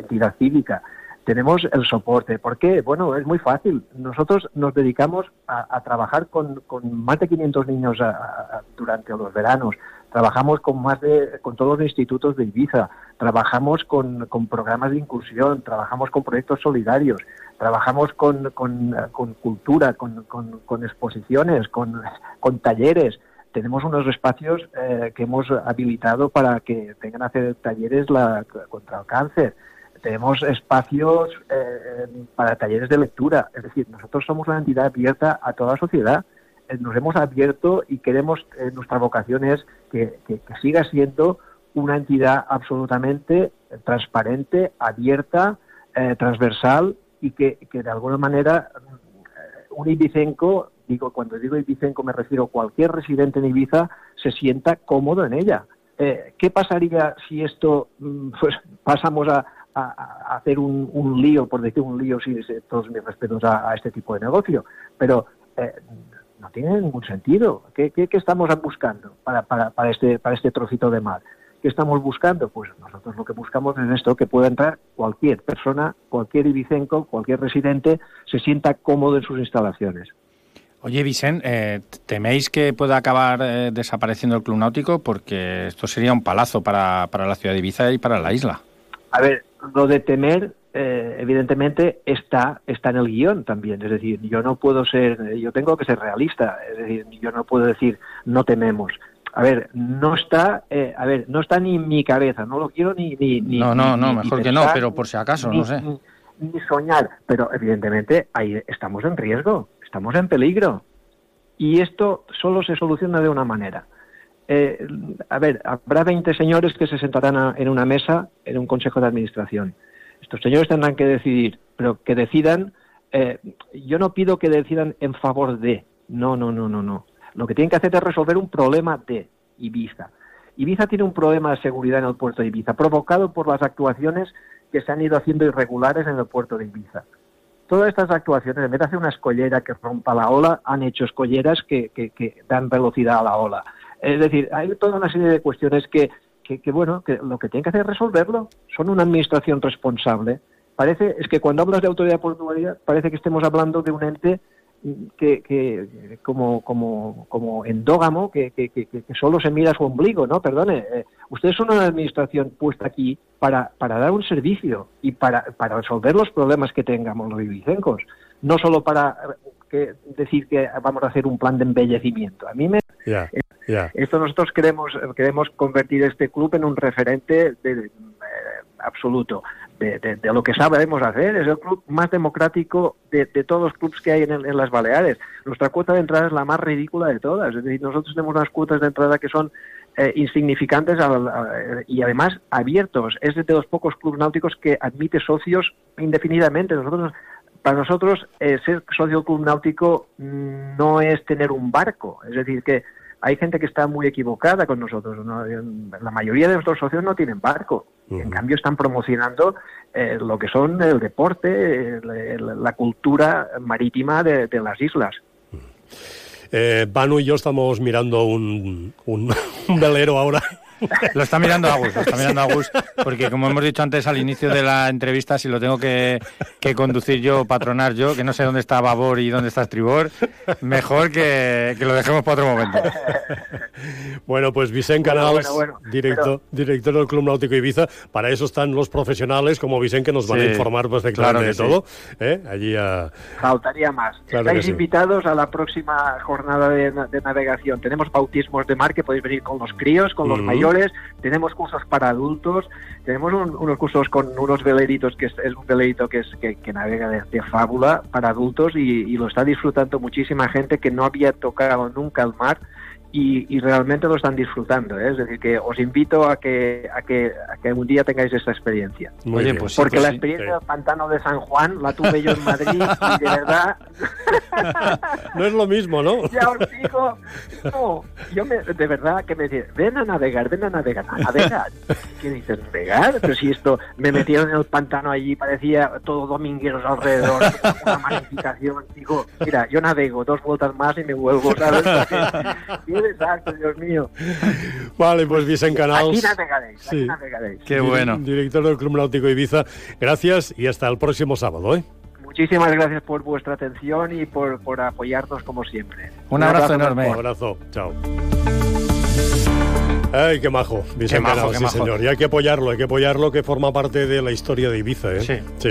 Speaker 8: entidad cívica tenemos el soporte. ¿Por qué? Bueno, es muy fácil. Nosotros nos dedicamos a, trabajar con, más de 500 niños durante los veranos. Trabajamos con más de con todos los institutos de Ibiza. Trabajamos con, programas de inclusión. Trabajamos con proyectos solidarios. Trabajamos con, cultura, con, exposiciones, con, talleres tenemos unos espacios eh, que hemos habilitado para que tengan que hacer talleres la, contra el cáncer tenemos espacios eh, para talleres de lectura. Es decir, nosotros somos una entidad abierta a toda la sociedad. Eh, nos hemos abierto y queremos, eh, nuestra vocación es que, siga siendo una entidad absolutamente transparente, abierta, transversal y que, de alguna manera un ibicenco, digo, cuando digo ibicenco me refiero a cualquier residente en Ibiza, se sienta cómodo en ella Eh, ¿Qué pasaría si esto, mm, pues pasamos a, a, hacer un, un, lío, por decir un lío, sí, todos mis respetos a, a este tipo de negocio, pero eh, no tiene ningún sentido. ¿Qué, qué, qué estamos buscando para, para, para, este, para este trocito de mar? ¿Qué estamos buscando? Pues nosotros lo que buscamos es esto, que pueda entrar cualquier persona, cualquier ibicenco, cualquier residente, se sienta cómodo en sus instalaciones.
Speaker 3: Oye, Vicente, eh, ¿teméis que pueda acabar eh, desapareciendo el club náutico? Porque esto sería un palazo para, para, la ciudad de Ibiza y para la isla.
Speaker 8: A ver, lo de temer, eh, evidentemente, está, está en el guion también. Es decir, yo no puedo ser, yo tengo que ser realista. Es decir, yo no puedo decir no tememos. A ver, no está, eh, a ver, no está ni en mi cabeza. No lo quiero ni, ni, ni
Speaker 3: no, no, no,
Speaker 8: ni,
Speaker 3: mejor
Speaker 8: ni
Speaker 3: que no, pero por si acaso, no sé.
Speaker 8: Ni, ni soñar. Pero evidentemente ahí estamos en riesgo, estamos en peligro. Y esto solo se soluciona de una manera. Eh, a ver, habrá 20 señores que se sentarán a, en una mesa en un consejo de administración. Estos señores tendrán que decidir, pero que decidan. Eh, yo no pido que decidan en favor de. No, no, no, no, no. Lo que tienen que hacer es resolver un problema de Ibiza. Ibiza tiene un problema de seguridad en el puerto de Ibiza, provocado por las actuaciones que se han ido haciendo irregulares en el puerto de Ibiza todas estas actuaciones, en vez de hacer una escollera que rompa la ola, han hecho escolleras que, que, que dan velocidad a la ola. Es decir, hay toda una serie de cuestiones que, que, bueno, que lo que tienen que hacer es resolverlo. Son una administración responsable. Parece, es que cuando hablas de autoridad portuaria, parece que estemos hablando de un ente que, que como, como, como endógamo, que, que, que, solo se mira su ombligo, ¿no? Perdone, eh, ustedes son una administración puesta aquí para, para dar un servicio y para, para resolver los problemas que tengamos los ibicencos, no solo para que, decir que vamos a hacer un plan de embellecimiento. A mí me... Esto nosotros queremos, queremos convertir este club en un referente de, de, absoluto. De, lo que sabemos hacer. Es el club más democrático de, todos los clubes que hay en, las Baleares. Nuestra cuota de entrada es la más ridícula de todas. Es decir, nosotros tenemos unas cuotas de entrada que son eh, insignificantes a, y además abiertos. Es de los pocos clubes náuticos que admite socios indefinidamente. Nosotros para nosotros eh, ser socio del club náutico no es tener un barco. Es decir, que hay gente que está muy equivocada con nosotros. ¿no? La mayoría de nuestros socios no tienen barco. Uh -huh. En cambio, están promocionando eh, lo que son el deporte, el, la cultura marítima de, de las islas.
Speaker 2: Uh -huh. eh, Banu y yo estamos mirando un, un, un velero ahora
Speaker 3: lo está mirando Agus, lo está mirando Agus, porque como hemos dicho antes al inicio de la entrevista, si lo tengo que, que conducir yo, patronar yo, que no sé dónde está babor y dónde está estribor, mejor que, que lo dejemos para otro momento.
Speaker 2: Bueno, pues Vicente Canals,
Speaker 8: bueno, bueno, bueno,
Speaker 2: director,
Speaker 8: pero...
Speaker 2: director del Club Náutico Ibiza, para eso están los profesionales como Vicente que nos van sí, a informar perfectamente claro de todo. Sí. ¿eh? Allí a...
Speaker 8: Faltaría más. Claro Estáis invitados a la próxima jornada de, de, navegación. Tenemos bautismos de mar que podéis venir con los críos, con los mm. mayores, tenemos cursos para adultos, tenemos un, unos cursos con unos veleritos que es, un velerito que, que, navega de, fábula para adultos y, lo está disfrutando muchísima gente que no había tocado nunca el mar y, y realmente lo están disfrutando. ¿eh? Es decir, que os invito a que, a que, a que un día tengáis esta experiencia.
Speaker 2: Muy bien, pues
Speaker 8: Porque
Speaker 2: sí,
Speaker 8: la experiencia
Speaker 2: sí.
Speaker 8: del pantano de San Juan la tuve yo en Madrid y de verdad...
Speaker 2: no es lo mismo, ¿no?
Speaker 8: ya os digo, no, yo me, de verdad que me decían, ven a navegar, ven a navegar, a navegar. ¿Qué dices, navegar? Pero si esto, me metieron en el pantano allí, parecía todo domingueros alrededor, una magnificación. Digo, mira, yo navego dos vueltas más y me vuelvo, ¿sabes? Desastre, Dios mío.
Speaker 2: Vale, pues Vicente Canals.
Speaker 8: Aquí navegaréis, sí. aquí navegaréis.
Speaker 3: Qué bueno.
Speaker 2: Director del Club Náutico Ibiza, gracias y hasta el próximo sábado, ¿eh?
Speaker 8: Muchísimas gracias por vuestra atención y por, por apoyarnos como siempre.
Speaker 3: Un, Un abrazo, abrazo, enorme.
Speaker 2: Un abrazo, chao. Ay, qué majo, Vicente
Speaker 3: qué majo,
Speaker 2: Canals,
Speaker 3: qué
Speaker 2: sí,
Speaker 3: majo.
Speaker 2: señor. Y hay que apoyarlo, hay que apoyarlo, que forma parte de la historia de Ibiza, ¿eh?
Speaker 3: Sí.
Speaker 2: sí.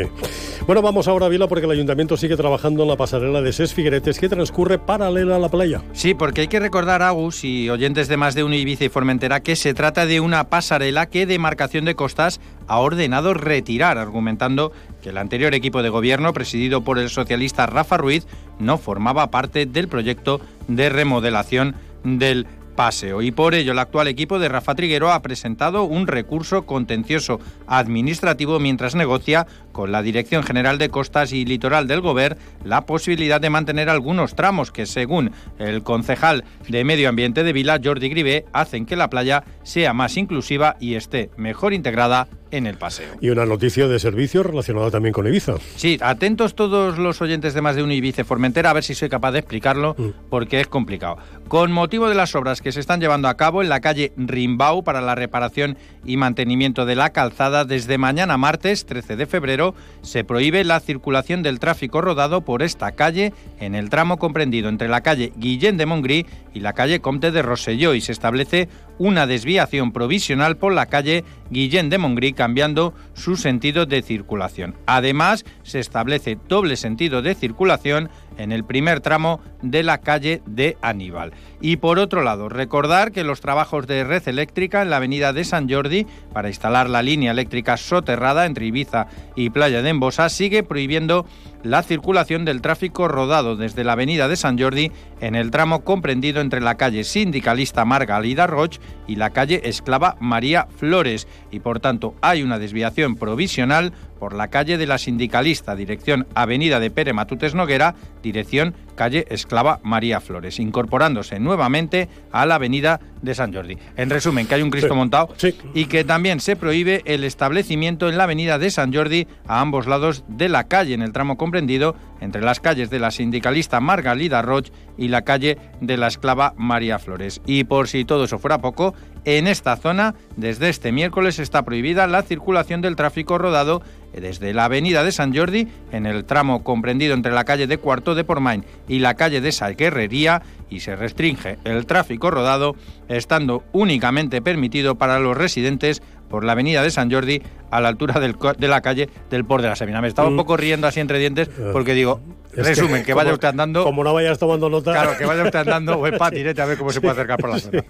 Speaker 2: Bueno, vamos ahora, Vila, porque el ayuntamiento sigue trabajando en la pasarela de Ses Figueretes, que transcurre paralela a la playa.
Speaker 3: Sí, porque hay que recordar, Agus y oyentes de más de uno Ibiza y Formentera, que se trata de una pasarela que Demarcación de Costas ha ordenado retirar, argumentando que el anterior equipo de gobierno, presidido por el socialista Rafa Ruiz, no formaba parte del proyecto de remodelación del paseo. Y por ello el actual equipo de Rafa Triguero ha presentado un recurso contencioso administrativo mientras negocia con la Dirección General de Costas y Litoral del Gober la posibilidad de mantener algunos tramos que, según el concejal de Medio Ambiente de Vila, Jordi Gribé, hacen que la playa sea más inclusiva y esté mejor integrada en el paseo.
Speaker 9: Y una noticia de servicio relacionada también con Ibiza.
Speaker 3: Sí, atentos todos los oyentes de más de un Ibiza Formentera a ver si soy capaz de explicarlo mm. porque es complicado. Con motivo de las obras que se están llevando a cabo en la calle Rimbau para la reparación y mantenimiento de la calzada, desde mañana martes 13 de febrero se prohíbe la circulación del tráfico rodado por esta calle en el tramo comprendido entre la calle Guillén de Mongrí y la calle Comte de Rosselló y se establece una desviación provisional por la calle Guillén de Mongrí cambiando su sentido de circulación. Además, se establece doble sentido de circulación en el primer tramo de la calle de Aníbal. Y por otro lado, recordar que los trabajos de red eléctrica en la avenida de San Jordi para instalar la línea eléctrica soterrada entre Ibiza y Playa de Embosa sigue prohibiendo la circulación del tráfico rodado desde la avenida de San Jordi en el tramo comprendido entre la calle sindicalista Margalida Roch y la calle Esclava María Flores. Y por tanto hay una desviación provisional por la calle de la Sindicalista, dirección Avenida de Pere Matutes Noguera, dirección calle Esclava María Flores, incorporándose nuevamente a la Avenida de San Jordi. En resumen, que hay un Cristo montado y que también se prohíbe el establecimiento en la Avenida de San Jordi a ambos lados de la calle, en el tramo comprendido entre las calles de la Sindicalista Margalida Roch y la calle de la Esclava María Flores. Y por si todo eso fuera poco, en esta zona, desde este miércoles está prohibida la circulación del tráfico rodado desde la avenida de San Jordi, en el tramo comprendido entre la calle de Cuarto de Pormain y la calle de Salguerrería, y se restringe el tráfico rodado, estando únicamente permitido para los residentes por la avenida de San Jordi a la altura de la calle del Port de la Semina. Me estaba un poco riendo así entre dientes porque digo, resumen, que, vaya usted andando.
Speaker 9: Como no vayas tomando nota.
Speaker 3: Claro, que vaya usted andando o en patinete a ver cómo se puede acercar por la zona.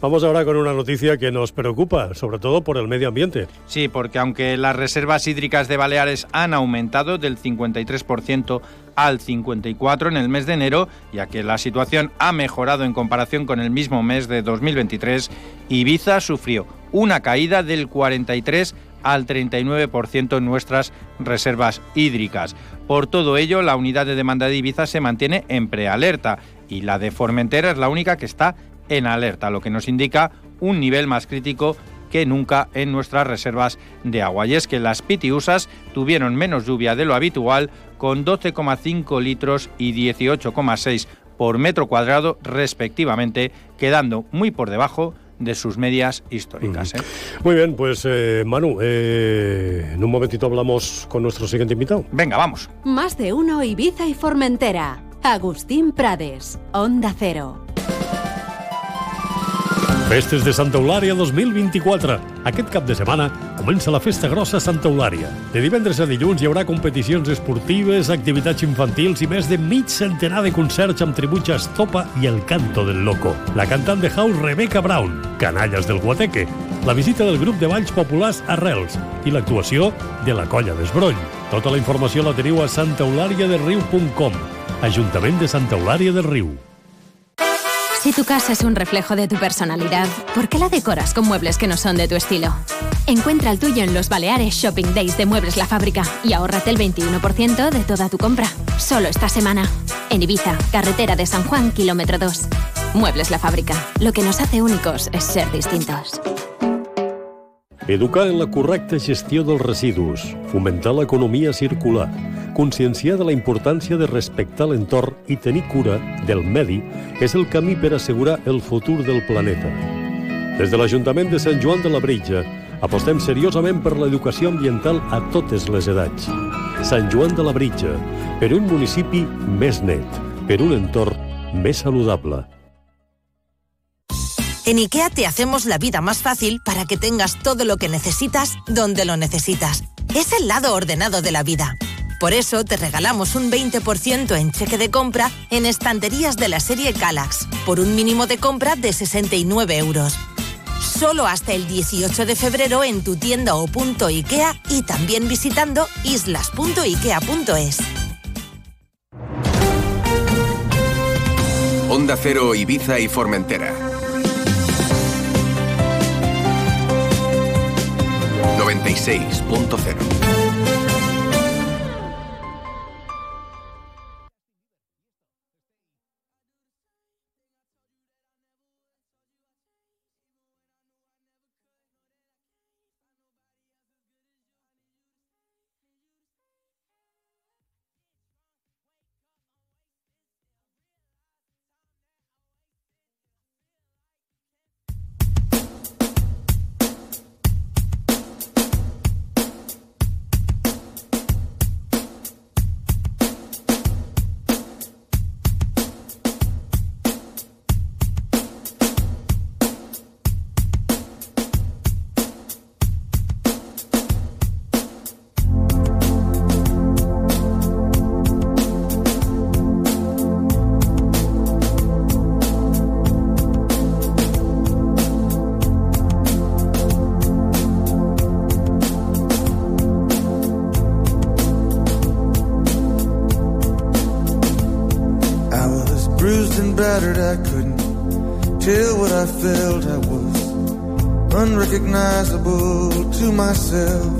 Speaker 9: Vamos ahora con una noticia que nos preocupa, sobre todo por el medio ambiente.
Speaker 3: Sí, porque aunque las reservas hídricas de Baleares han aumentado del 53% al 54 en el mes de enero, ya que la situación ha mejorado en comparación con el mismo mes de 2023, Ibiza sufrió una caída del 43 al 39% en nuestras reservas hídricas. Por todo ello, la unidad de demanda de Ibiza se mantiene en prealerta y la de Formentera es la única que está en alerta, lo que nos indica un nivel más crítico que nunca en nuestras reservas de agua. Y es que las Pitiusas tuvieron menos lluvia de lo habitual, con 12,5 litros y 18,6 por metro cuadrado respectivamente, quedando muy por debajo de sus medias históricas. ¿eh?
Speaker 9: Muy bien, pues eh, Manu, eh, en un momentito hablamos con nuestro siguiente invitado.
Speaker 3: Venga, vamos.
Speaker 1: Más de uno Ibiza y Formentera. Agustín Prades, Onda Cero.
Speaker 2: Festes de Santa Eulària 2024. Aquest cap de setmana comença la Festa Grossa Santa Eulària. De divendres a dilluns hi haurà competicions esportives, activitats infantils i més de mig centenar de concerts amb tributs a Estopa i El Canto del Loco. La cantant de house Rebecca Brown, Canalles del Guateque, la visita del grup de balls populars Arrels i l'actuació de la Colla d'Esbroll. Tota la informació la teniu a santaeulàriadelriu.com Ajuntament de Santa Eulària del Riu.
Speaker 10: Si tu casa es un reflejo de tu personalidad, ¿por qué la decoras con muebles que no son de tu estilo? Encuentra el tuyo en los Baleares Shopping Days de Muebles La Fábrica y ahórrate el 21% de toda tu compra. Solo esta semana. En Ibiza, carretera de San Juan, kilómetro 2. Muebles La Fábrica. Lo que nos hace únicos es ser distintos.
Speaker 2: Educar en la correcta gestió dels residus, fomentar l'economia circular, conscienciar de la importància de respectar l'entorn i tenir cura del medi és el camí per assegurar el futur del planeta. Des de l'Ajuntament de Sant Joan de la Britja apostem seriosament per l'educació ambiental a totes les edats. Sant Joan de la Britja, per un municipi més net, per un entorn més saludable.
Speaker 11: En IKEA te hacemos la vida más fácil para que tengas todo lo que necesitas donde lo necesitas. Es el lado ordenado de la vida. Por eso te regalamos un 20% en cheque de compra en estanterías de la serie Calax, por un mínimo de compra de 69 euros. Solo hasta el 18 de febrero en tu tienda o punto IKEA y también visitando islas.ikea.es.
Speaker 12: Onda Cero, Ibiza y Formentera 96.0.
Speaker 13: myself.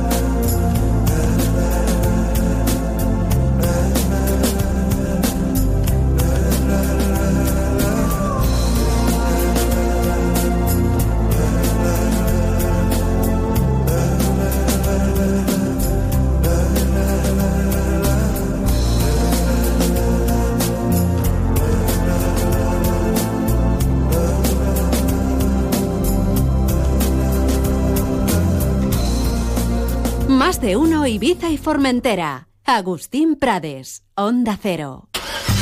Speaker 1: Ibiza y Formentera. Agustín Prades, Onda Cero.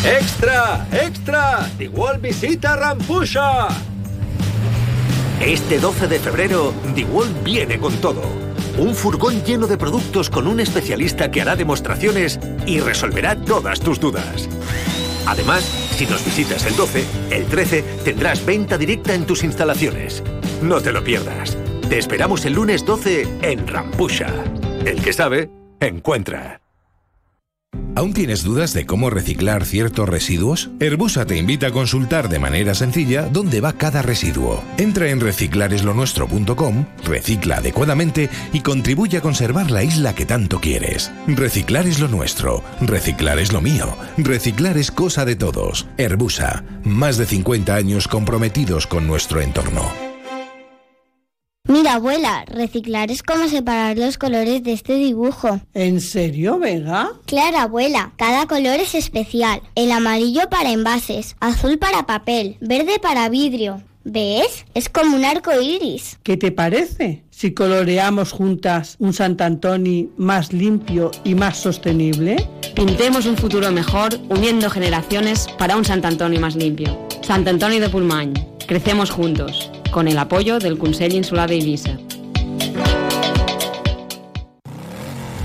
Speaker 14: ¡Extra! ¡Extra! ¡Igual visita Rampusha! Este 12 de febrero, DeWalt viene con todo. Un furgón lleno de productos con un especialista que hará demostraciones y resolverá todas tus dudas. Además, si nos visitas el 12, el 13 tendrás venta directa en tus instalaciones. No te lo pierdas. Te esperamos el lunes 12 en Rampusha. El que sabe, encuentra.
Speaker 15: ¿Aún tienes dudas de cómo reciclar ciertos residuos? Herbusa te invita a consultar de manera sencilla dónde va cada residuo. Entra en reciclareslonuestro.com, recicla adecuadamente y contribuye a conservar la isla que tanto quieres. Reciclar es lo nuestro, reciclar es lo mío, reciclar es cosa de todos. Herbusa, más de 50 años comprometidos con nuestro entorno.
Speaker 16: Mira, abuela, reciclar es como separar los colores de este dibujo.
Speaker 17: ¿En serio, Vega?
Speaker 16: Claro, abuela, cada color es especial. El amarillo para envases, azul para papel, verde para vidrio. ¿Ves? Es como un arco iris.
Speaker 17: ¿Qué te parece? Si coloreamos juntas un Sant Antoni más limpio y más sostenible.
Speaker 18: Pintemos un futuro mejor uniendo generaciones para un Sant Antoni más limpio. Sant Antoni de Pulmany. Crecemos juntos. Con el apoyo del Consell Insular de Ibiza.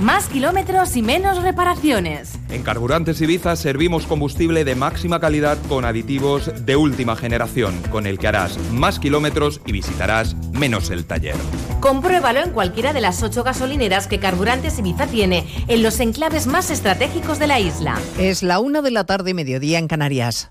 Speaker 19: Más kilómetros y menos reparaciones.
Speaker 20: En Carburantes Ibiza servimos combustible de máxima calidad con aditivos de última generación, con el que harás más kilómetros y visitarás menos el taller.
Speaker 19: Compruébalo en cualquiera de las ocho gasolineras que Carburantes Ibiza tiene en los enclaves más estratégicos de la isla.
Speaker 21: Es la una de la tarde, mediodía en Canarias.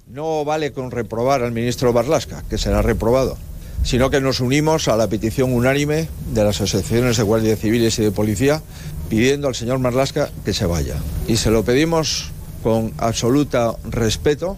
Speaker 22: No vale con reprobar al ministro Barlasca, que será reprobado, sino que nos unimos a la petición unánime de las asociaciones de guardias civiles y de policía pidiendo al señor Marlasca que se vaya. Y se lo pedimos con absoluto respeto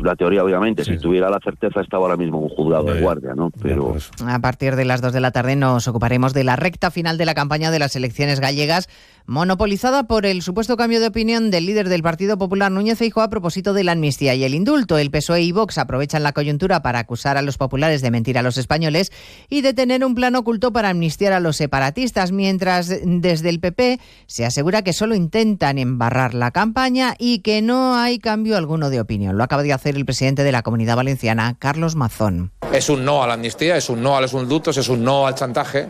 Speaker 23: una teoría, obviamente. Si tuviera la certeza, estaba ahora mismo un juzgado de guardia, ¿no? Pero...
Speaker 21: A partir de las 2 de la tarde nos ocuparemos de la recta final de la campaña de las elecciones gallegas monopolizada por el supuesto cambio de opinión del líder del Partido Popular Núñez Feijóo a propósito de la amnistía y el indulto. El PSOE y Vox aprovechan la coyuntura para acusar a los populares de mentir a los españoles y de tener un plan oculto para amnistiar a los separatistas, mientras desde el PP se asegura que solo intentan embarrar la campaña y que no hay cambio alguno de opinión. Lo acaba de hacer el presidente de la Comunidad Valenciana, Carlos Mazón.
Speaker 24: Es un no a la amnistía, es un no a los indultos, es un no al chantaje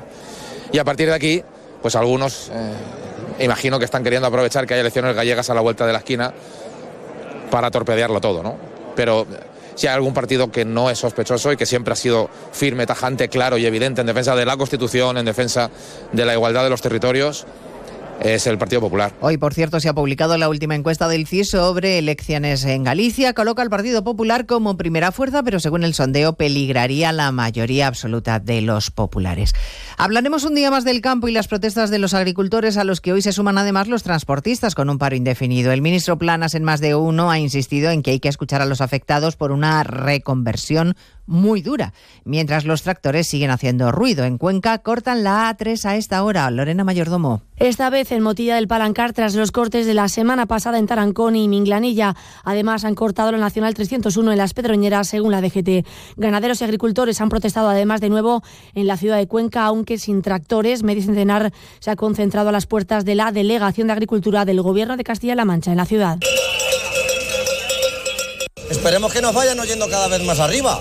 Speaker 24: y a partir de aquí, pues algunos... Eh imagino que están queriendo aprovechar que hay elecciones gallegas a la vuelta de la esquina para torpedearlo todo, ¿no? Pero si hay algún partido que no es sospechoso y que siempre ha sido firme, tajante, claro y evidente en defensa de la Constitución, en defensa de la igualdad de los territorios, es el Partido Popular.
Speaker 21: Hoy, por cierto, se ha publicado la última encuesta del CIS sobre elecciones en Galicia. Coloca al Partido Popular como primera fuerza, pero según el sondeo peligraría la mayoría absoluta de los populares. Hablaremos un día más del campo y las protestas de los agricultores a los que hoy se suman además los transportistas con un paro indefinido. El ministro Planas en más de uno ha insistido en que hay que escuchar a los afectados por una reconversión muy dura, mientras los tractores siguen haciendo ruido. En Cuenca cortan la A3 a esta hora. Lorena Mayordomo.
Speaker 25: Esta vez en Motilla del Palancar tras los cortes de la semana pasada en Tarancón y Minglanilla. Además han cortado la Nacional 301 en las Pedroñeras según la DGT. Ganaderos y agricultores han protestado además de nuevo en la ciudad de Cuenca, aunque sin tractores. Medio Centenar se ha concentrado a las puertas de la Delegación de Agricultura del Gobierno de Castilla-La Mancha en la ciudad.
Speaker 26: Esperemos que nos vayan oyendo cada vez más arriba.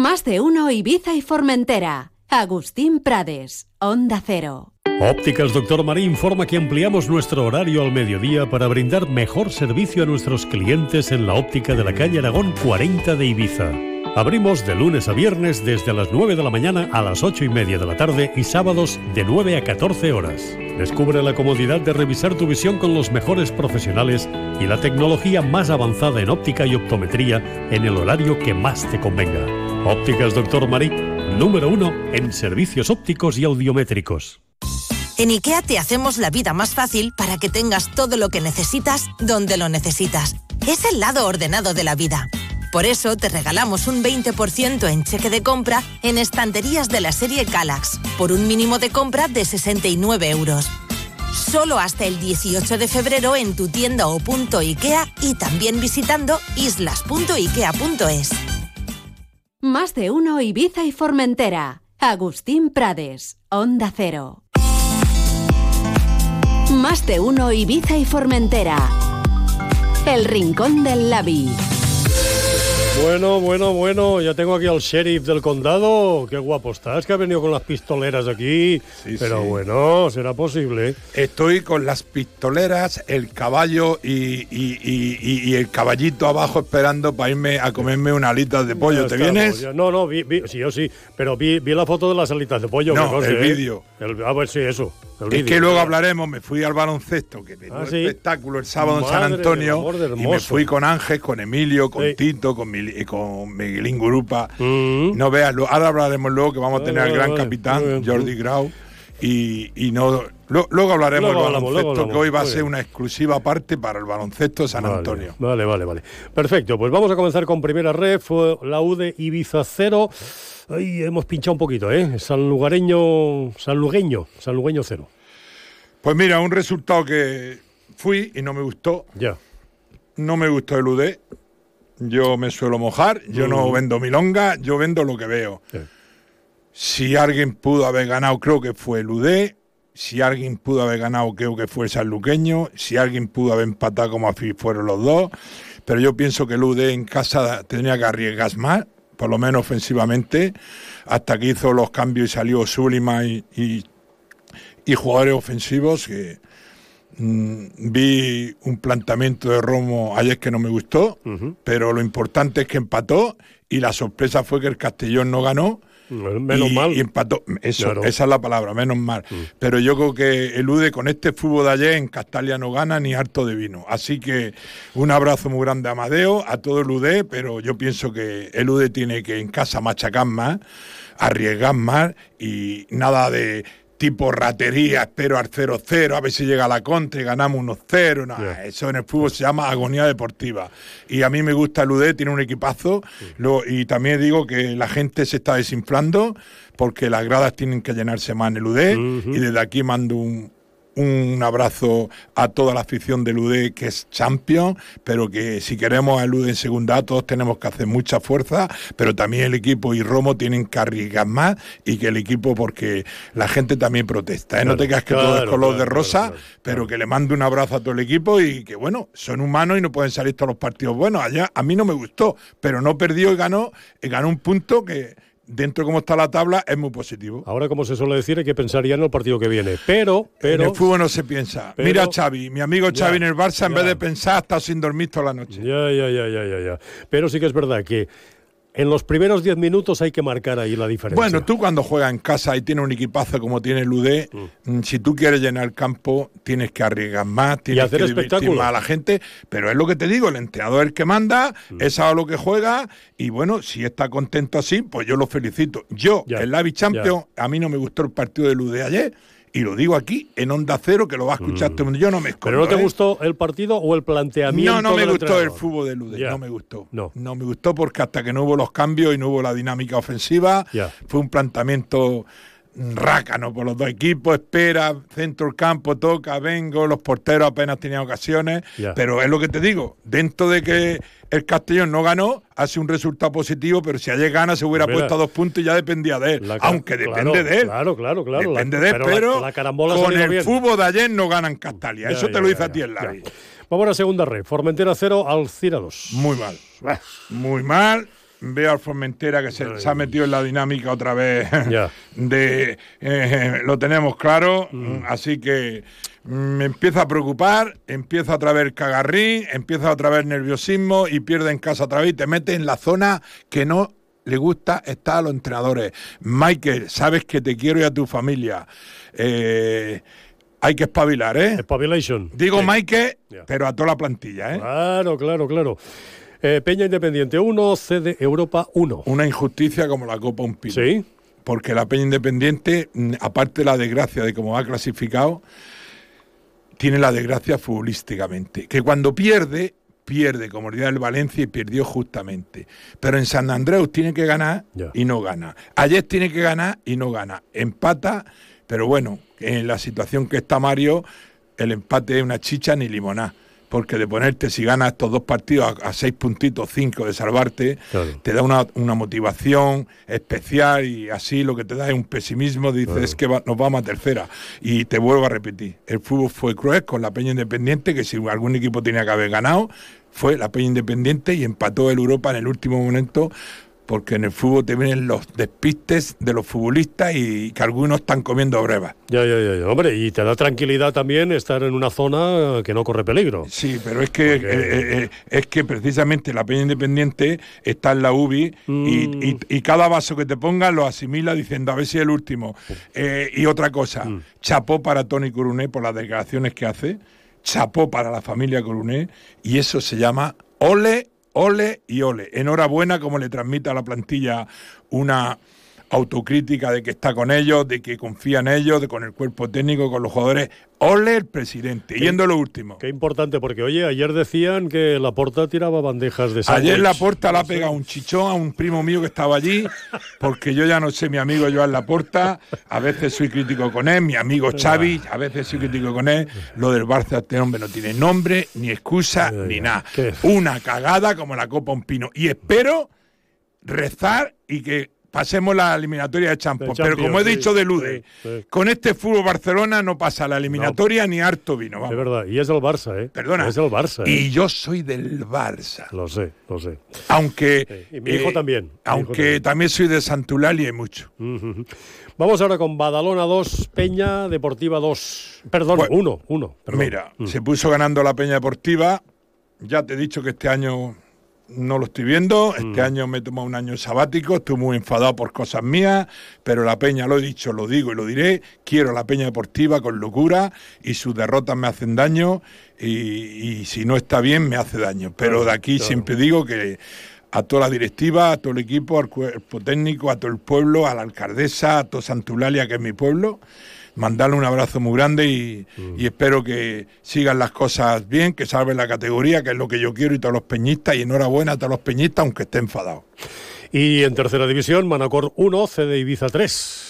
Speaker 1: Más de uno Ibiza y Formentera. Agustín Prades, Onda Cero.
Speaker 27: Ópticas Doctor Marí informa que ampliamos nuestro horario al mediodía para brindar mejor servicio a nuestros clientes en la óptica de la calle Aragón 40 de Ibiza. Abrimos de lunes a viernes desde las 9 de la mañana a las 8 y media de la tarde y sábados de 9 a 14 horas. Descubre la comodidad de revisar tu visión con los mejores profesionales y la tecnología más avanzada en óptica y optometría en el horario que más te convenga. Ópticas Doctor Marí, número uno en servicios ópticos y audiométricos.
Speaker 11: En IKEA te hacemos la vida más fácil para que tengas todo lo que necesitas donde lo necesitas. Es el lado ordenado de la vida. Por eso te regalamos un 20% en cheque de compra en estanterías de la serie Calax, por un mínimo de compra de 69 euros. Solo hasta el 18 de febrero en tu tienda o punto IKEA y también visitando islas.ikea.es.
Speaker 1: Más de uno Ibiza y Formentera. Agustín Prades, Onda Cero. Más de uno Ibiza y Formentera. El Rincón del Labi.
Speaker 2: Bueno, bueno, bueno, ya tengo aquí al sheriff del condado. Qué guapo estás, que ha venido con las pistoleras aquí. Pero
Speaker 28: sí.
Speaker 2: bueno, será posible.
Speaker 28: Estoy con las pistoleras, el caballo y, y- y- y- y el caballito abajo esperando para irme a comerme una alita de pollo.
Speaker 2: Ya
Speaker 28: ¿Te
Speaker 2: estamos,
Speaker 28: vienes?
Speaker 2: ya. No, no, vi, vi- sí, yo sí. Pero vi, vi la foto de las alitas de pollo.
Speaker 28: No,
Speaker 2: que conste,
Speaker 28: el
Speaker 2: ¿eh?
Speaker 28: vídeo.
Speaker 2: El- A ver, sí, eso.
Speaker 28: Es que luego hablaremos, me fui al baloncesto, que tenía
Speaker 2: Ah,
Speaker 28: un
Speaker 2: sí.
Speaker 28: espectáculo el sábado en San Antonio, y me fui con Ángel, con Emilio, con
Speaker 2: Sí.
Speaker 28: Tito, con, Mili- y con Miguelín Gurupa. No veas, ahora hablaremos luego que vamos a tener
Speaker 2: Vale,
Speaker 28: al gran
Speaker 2: vale,
Speaker 28: capitán,
Speaker 2: bien.
Speaker 28: Jordi Grau, y, y no... lo- luego hablaremos
Speaker 2: Luego
Speaker 28: del baloncesto,
Speaker 2: luego
Speaker 28: que hoy va a ser una exclusiva parte para el baloncesto de San
Speaker 2: Vale,
Speaker 28: Antonio.
Speaker 2: Vale, vale, vale. Perfecto, pues vamos a comenzar con primera red. Fue la U de Ibiza 0. Hemos pinchado un poquito, ¿eh? Sanlugareño, Sanlugueño, Sanlugueño 0.
Speaker 28: Pues mira, un resultado que fui y no me gustó.
Speaker 2: Ya.
Speaker 28: No me gustó el UD. Yo me suelo mojar, yo no
Speaker 2: Mm.
Speaker 28: vendo milonga, yo vendo lo que veo. Si alguien pudo haber ganado, creo que fue el UD. Si alguien pudo haber ganado, creo que fue el sanluqueño. Si alguien pudo haber empatado, como así fueron los dos. Pero yo pienso que el UD en casa tenía que arriesgar más, por lo menos ofensivamente, hasta que hizo los cambios y salió Sulima y, y, y jugadores ofensivos que mm, vi un planteamiento de Romo ayer que no me gustó, pero lo importante es que empató y la sorpresa fue que el Castellón no ganó.
Speaker 2: Menos
Speaker 28: y,
Speaker 2: mal.
Speaker 28: y empató. Eso,
Speaker 2: Claro.
Speaker 28: esa es la palabra, menos mal. Pero yo creo que el UDE con este fútbol de ayer en Castalia no gana ni harto de vino. Así que un abrazo muy grande a Amadeo, a todo el UDE, pero yo pienso que el UDE tiene que en casa machacar más, arriesgar más y nada de tipo ratería, espero al 0-0, a ver si llega la contra y ganamos unos 0. No, Eso en el fútbol se llama agonía deportiva. Y a mí me gusta el UD, tiene un equipazo. Lo- y también digo que la gente se está desinflando porque las gradas tienen que llenarse más en el UD. Y desde aquí mando un, un abrazo a toda la afición del UD que es champion, pero que si queremos al UD en segunda todos tenemos que hacer mucha fuerza, pero también el equipo y Romo tienen que arriesgar más y que el equipo, porque la gente también protesta, ¿eh? no te creas que todo es
Speaker 2: claro,
Speaker 28: color de rosa, pero que le mando un abrazo a todo el equipo y que bueno, son humanos y no pueden salir todos los partidos buenos. Allá a mí no me gustó, pero no perdió y ganó, y ganó un punto que dentro de cómo está la tabla es muy positivo.
Speaker 2: Ahora, como se suele decir, hay que pensar ya en el partido que viene. Pero, pero.
Speaker 28: en el fútbol no se piensa.
Speaker 2: pero-
Speaker 28: Mira a Xavi, mi amigo
Speaker 2: Ya,
Speaker 28: Xavi en el Barça, en
Speaker 2: ya.
Speaker 28: vez de pensar, ha estado sin dormir toda la noche.
Speaker 2: Ya, ya, ya, ya, ya, ya. Pero sí que es verdad que en los primeros 10 minutos hay que marcar ahí la diferencia.
Speaker 28: Bueno, tú cuando juegas en casa y tienes un equipazo como tiene el UD, mm, si tú quieres llenar el campo, tienes que arriesgar más, tienes
Speaker 2: hacer
Speaker 28: que divertir
Speaker 2: espectáculo.
Speaker 28: más a la gente, pero es lo que te digo, el entrenador es el que manda,
Speaker 2: Mm.
Speaker 28: es a lo que juega, y bueno, si está contento así, pues yo lo felicito. Yo, el Lavi Champion, a mí no me gustó el partido del UD ayer, y lo digo aquí, en Onda Cero, que lo va a escuchar todo el mundo, yo no me escondo.
Speaker 2: Mm. ¿Pero no te
Speaker 28: ¿eh?
Speaker 2: gustó el partido o el planteamiento?
Speaker 28: No, no me gustó el fútbol del UD,
Speaker 2: Ya.
Speaker 28: no me gustó.
Speaker 2: No.
Speaker 28: No me gustó porque hasta que no hubo los cambios y no hubo la dinámica ofensiva, fue un planteamiento rácano por los dos equipos, espera, centro del campo, toca, vengo, los porteros apenas tenían ocasiones, pero es lo que te digo, dentro de que el Castellón no ganó, hace un resultado positivo, pero si ayer gana se hubiera
Speaker 29: Mira.
Speaker 28: puesto a dos puntos y ya dependía de él, aunque depende
Speaker 29: claro,
Speaker 28: de él.
Speaker 29: Claro, claro, claro.
Speaker 28: Depende
Speaker 29: La-
Speaker 28: de él, pero,
Speaker 29: la
Speaker 28: con el
Speaker 29: bien.
Speaker 28: fútbol de ayer no ganan Castalia,
Speaker 29: Ya,
Speaker 28: eso
Speaker 29: ya,
Speaker 28: te lo dice a ti el.
Speaker 29: Vamos a la segunda red. Formentera 0, Alcira 2.
Speaker 28: Muy mal. Muy mal. Veo al Formentera que se, se ha metido en la dinámica otra vez de eh, lo tenemos claro, así que mm, me empieza a preocupar, empieza otra vez cagarrín, empieza otra vez nerviosismo y pierde en casa otra vez y te mete en la zona que no le gusta estar a los entrenadores. Michael, sabes que te quiero y a tu familia. Eh, hay que espabilar, ¿eh?
Speaker 29: Espabilation.
Speaker 28: Digo
Speaker 29: Sí.
Speaker 28: Michael, pero a toda la plantilla, ¿eh?
Speaker 29: Claro, claro, claro. Eh, Peña Independiente 1, CD Europa 1.
Speaker 28: Una injusticia como la Copa Un Pino.
Speaker 29: Sí.
Speaker 28: Porque la Peña Independiente, aparte de la desgracia de cómo va clasificado, tiene la desgracia futbolísticamente. Que cuando pierde, pierde como el Valencia y perdió justamente. Pero en San Andrés tiene que ganar y no gana. Ayer tiene que ganar y no gana. Empata, pero bueno, en la situación que está Mario, el empate es una chicha ni limoná. Porque de ponerte, si ganas estos dos partidos a, a seis puntitos, cinco de salvarte, te da una, una motivación especial y así lo que te da es un pesimismo. Dices es que va- nos vamos a tercera. Y te vuelvo a repetir: el fútbol fue cruel con la Peña Independiente, que si algún equipo tenía que haber ganado, fue la Peña Independiente y empató el Europa en el último momento. Porque en el fútbol te vienen los despistes de los futbolistas y que algunos están comiendo brevas.
Speaker 29: Ya, ya, ya. Hombre, y te da tranquilidad también estar en una zona que no corre peligro.
Speaker 28: Sí, pero es que eh, eh, eh, es que precisamente la Peña Independiente está en la UBI y, y- y cada vaso que te pongan lo asimila diciendo a ver si es el último. Eh, y otra cosa, chapó para Tony Coruné por las declaraciones que hace, chapó para la familia Coruné y eso se llama ole, ole y ole. Enhorabuena como le transmite a la plantilla una autocrítica de que está con ellos, de que confía en ellos, de con el cuerpo técnico, con los jugadores. Ole el presidente. Yendo a lo último.
Speaker 29: Qué importante, porque oye, ayer decían que la porta tiraba bandejas de
Speaker 28: Ayer
Speaker 29: sándwich.
Speaker 28: la porta le ha pegado un chichón a un primo mío que estaba allí, porque yo ya no sé, mi amigo Joan Laporta, a veces soy crítico con él, mi amigo Xavi, a veces soy crítico con él. Lo del Barça, este hombre no tiene nombre, ni excusa, ni nada. Una cagada como la Copa Un Pino. Y espero rezar y que pasemos la eliminatoria de Champions. Pero como he dicho de Lude,
Speaker 29: sí, sí.
Speaker 28: con este fútbol Barcelona no pasa la eliminatoria ni harto vino. vamos.
Speaker 29: Es verdad, y es el Barça, ¿eh?
Speaker 28: Perdona.
Speaker 29: Es el Barça. ¿eh?
Speaker 28: Y yo soy del Barça.
Speaker 29: Lo sé, lo sé.
Speaker 28: Aunque.
Speaker 29: Y mi hijo
Speaker 28: eh,
Speaker 29: también. hijo
Speaker 28: Aunque también. soy de Santulali y mucho.
Speaker 29: Vamos ahora con Badalona 2, Peña Deportiva 2. Perdón, 1, 1.
Speaker 28: Mira, se puso ganando la Peña Deportiva. Ya te he dicho que este año no lo estoy viendo.
Speaker 29: Mm.
Speaker 28: Este año me he tomado un año sabático. Estoy muy enfadado por cosas mías. Pero la Peña, lo he dicho, lo digo y lo diré. Quiero la Peña Deportiva con locura. Y sus derrotas me hacen daño. Y, y si no está bien, me hace daño. Pero de aquí
Speaker 29: claro.
Speaker 28: siempre digo que a toda la directiva, a todo el equipo, al cuerpo técnico, a todo el pueblo, a la alcaldesa, a todo Santulalia, que es mi pueblo, mandarle un abrazo muy grande y, y espero que sigan las cosas bien, que salven la categoría, que es lo que yo quiero y todos los peñistas, y enhorabuena a todos los peñistas, aunque esté enfadado.
Speaker 29: Y en tercera división, Manacor 1, CD Ibiza 3.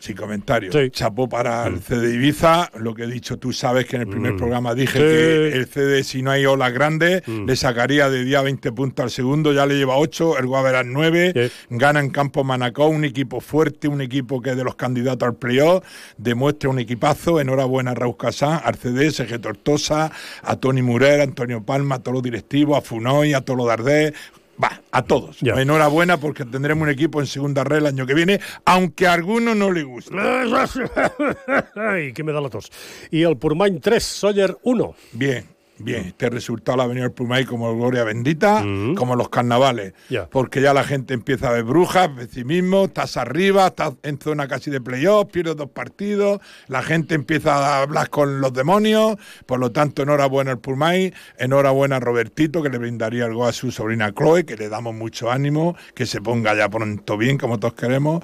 Speaker 28: Sin comentarios. Chapó para el CD Ibiza, lo que he dicho, tú sabes que en el primer
Speaker 29: Mm.
Speaker 28: programa dije
Speaker 29: Sí.
Speaker 28: que el CD, si no hay olas grandes, le sacaría de día 20 puntos al segundo, ya le lleva 8, el Guaverás 9, gana en campo Manacor, un equipo fuerte, un equipo que es de los candidatos al playoff, demuestra un equipazo, enhorabuena a Raúl Casán, al CD, Sergio Tortosa, a Tony Murer, a Antonio Palma, a todos los directivos, a Funoy, a todos los Dardés, Va, a todos. Enhorabuena porque tendremos un equipo en segunda red el año que viene, aunque a algunos no le guste.
Speaker 29: Ay, que me da la tos. Y el Purmain 3, Sawyer 1.
Speaker 28: Bien, bien. Este resultado le ha venido el como gloria bendita, como los carnavales. Porque ya la gente empieza a ver brujas, pesimismo, estás arriba, estás en zona casi de playoff, pierdes dos partidos, la gente empieza a hablar con los demonios. Por lo tanto, enhorabuena al Pumay, enhorabuena a Robertito, que le brindaría algo a su sobrina Chloe, que le damos mucho ánimo, que se ponga ya pronto bien, como todos queremos.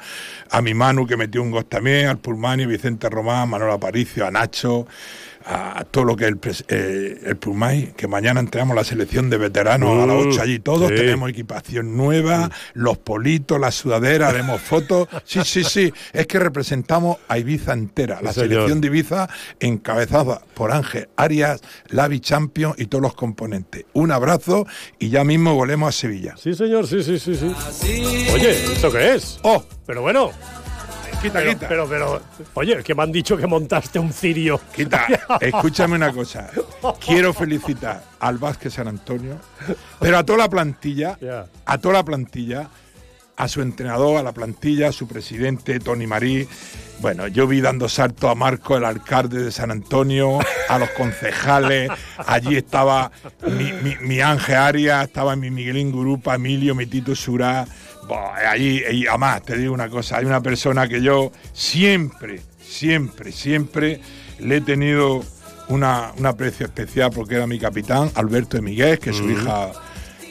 Speaker 28: A mi Manu, que metió un gol también, al Pulmani, Vicente Román, Manuel Aparicio, a Nacho a todo lo que es el, eh, el Pumay, que mañana entramos la selección de veteranos a las
Speaker 29: Mm,
Speaker 28: 8 allí todos,
Speaker 29: sí.
Speaker 28: tenemos equipación nueva, los politos, las sudaderas, haremos fotos. Sí, sí, sí, es que representamos a Ibiza entera, la
Speaker 29: Sí, señor.
Speaker 28: selección de Ibiza encabezada por Ángel Arias, Lavi Champion y todos los componentes. Un abrazo y ya mismo volemos a Sevilla.
Speaker 29: Sí, señor, sí, sí, sí, sí. Oye, ¿esto qué es?
Speaker 28: ¡Oh!
Speaker 29: Pero bueno.
Speaker 28: Quita,
Speaker 29: pero,
Speaker 28: quita.
Speaker 29: Pero, pero, oye, que me han dicho que montaste un cirio.
Speaker 28: Quita, escúchame una cosa. Quiero felicitar al Vázquez San Antonio, pero a toda la plantilla, a toda la plantilla, a su entrenador, a la plantilla, a su presidente, Tony Marí. Bueno, yo vi dando salto a Marco, el alcalde de San Antonio, a los concejales. Allí estaba mi, mi- mi Ángel Arias, estaba mi Miguelín Gurupa, Emilio, mi Tito Surá. Allí, y además, te digo una cosa, hay una persona que yo siempre, siempre, siempre le he tenido una, un aprecio especial porque era mi capitán, Alberto de Miguel, que su hija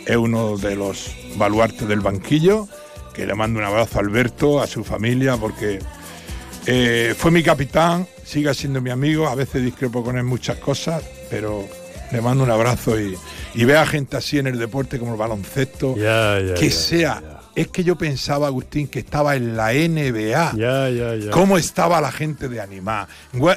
Speaker 28: es uno de los baluartes del banquillo, que le mando un abrazo a Alberto, a su familia, porque eh, fue mi capitán, sigue siendo mi amigo, a veces discrepo con él muchas cosas, pero le mando un abrazo y, y ve a gente así en el deporte como el baloncesto, que sea... Es que yo pensaba, Agustín, que estaba en la NBA.
Speaker 29: Ya, ya, ya.
Speaker 28: ¿Cómo estaba la gente de animar?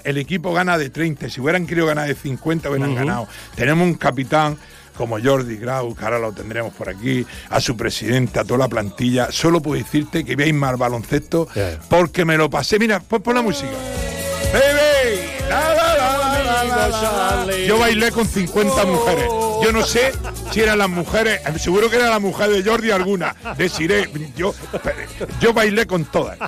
Speaker 28: El equipo gana de 30, si hubieran querido ganar de 50 hubieran ganado. Tenemos un capitán como Jordi Grau, que ahora lo tendremos por aquí, a su presidente, a toda la plantilla. Solo puedo decirte que veis mal baloncesto porque me lo pasé. Mira, pon, pon la música. Baby, la. Yo bailé con 50 mujeres. Yo no sé si eran las mujeres, eh, seguro que era la mujer de Jordi alguna. Deciré, yo, yo bailé con todas.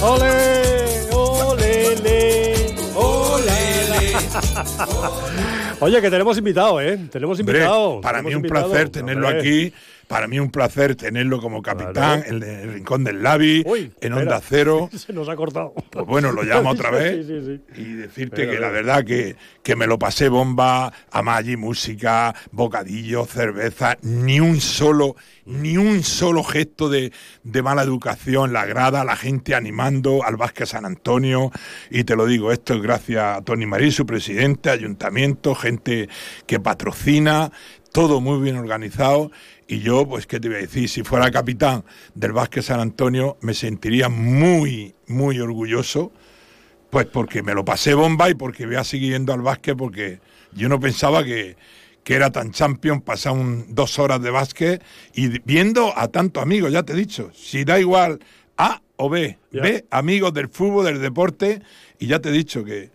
Speaker 29: ¡Ole! ¡Ole! ¡Ole! Oye, que tenemos invitado, ¿eh? Tenemos
Speaker 28: Hombre,
Speaker 29: invitado.
Speaker 28: para mí
Speaker 29: tenemos
Speaker 28: un
Speaker 29: invitado.
Speaker 28: placer tenerlo
Speaker 29: Hombre.
Speaker 28: aquí. Para mí un placer tenerlo como capitán en el Rincón del Lavi,
Speaker 29: Uy,
Speaker 28: en
Speaker 29: espera.
Speaker 28: Onda Cero.
Speaker 29: Se nos ha cortado.
Speaker 28: Pues bueno, lo llamo otra vez.
Speaker 29: Sí, sí, sí.
Speaker 28: Y decirte que la verdad que, que me lo pasé bomba, a allí música, bocadillo, cerveza, ni un solo, ni un solo gesto de, de mala educación, la grada, la gente animando al Vázquez San Antonio. Y te lo digo, esto es gracias a Tony Marí, su presidente, ayuntamiento, gente que patrocina, todo muy bien organizado. Y yo, pues, ¿qué te voy a decir? Si fuera capitán del Vázquez San Antonio, me sentiría muy, muy orgulloso pues porque me lo pasé bomba y porque voy a seguir yendo al básquet porque yo no pensaba que, que era tan champion pasar un- dos horas de básquet y viendo a tantos amigos, ya te he dicho, si da igual A o B,
Speaker 29: Ya.
Speaker 28: B, amigos del fútbol, del deporte, y ya te he dicho que,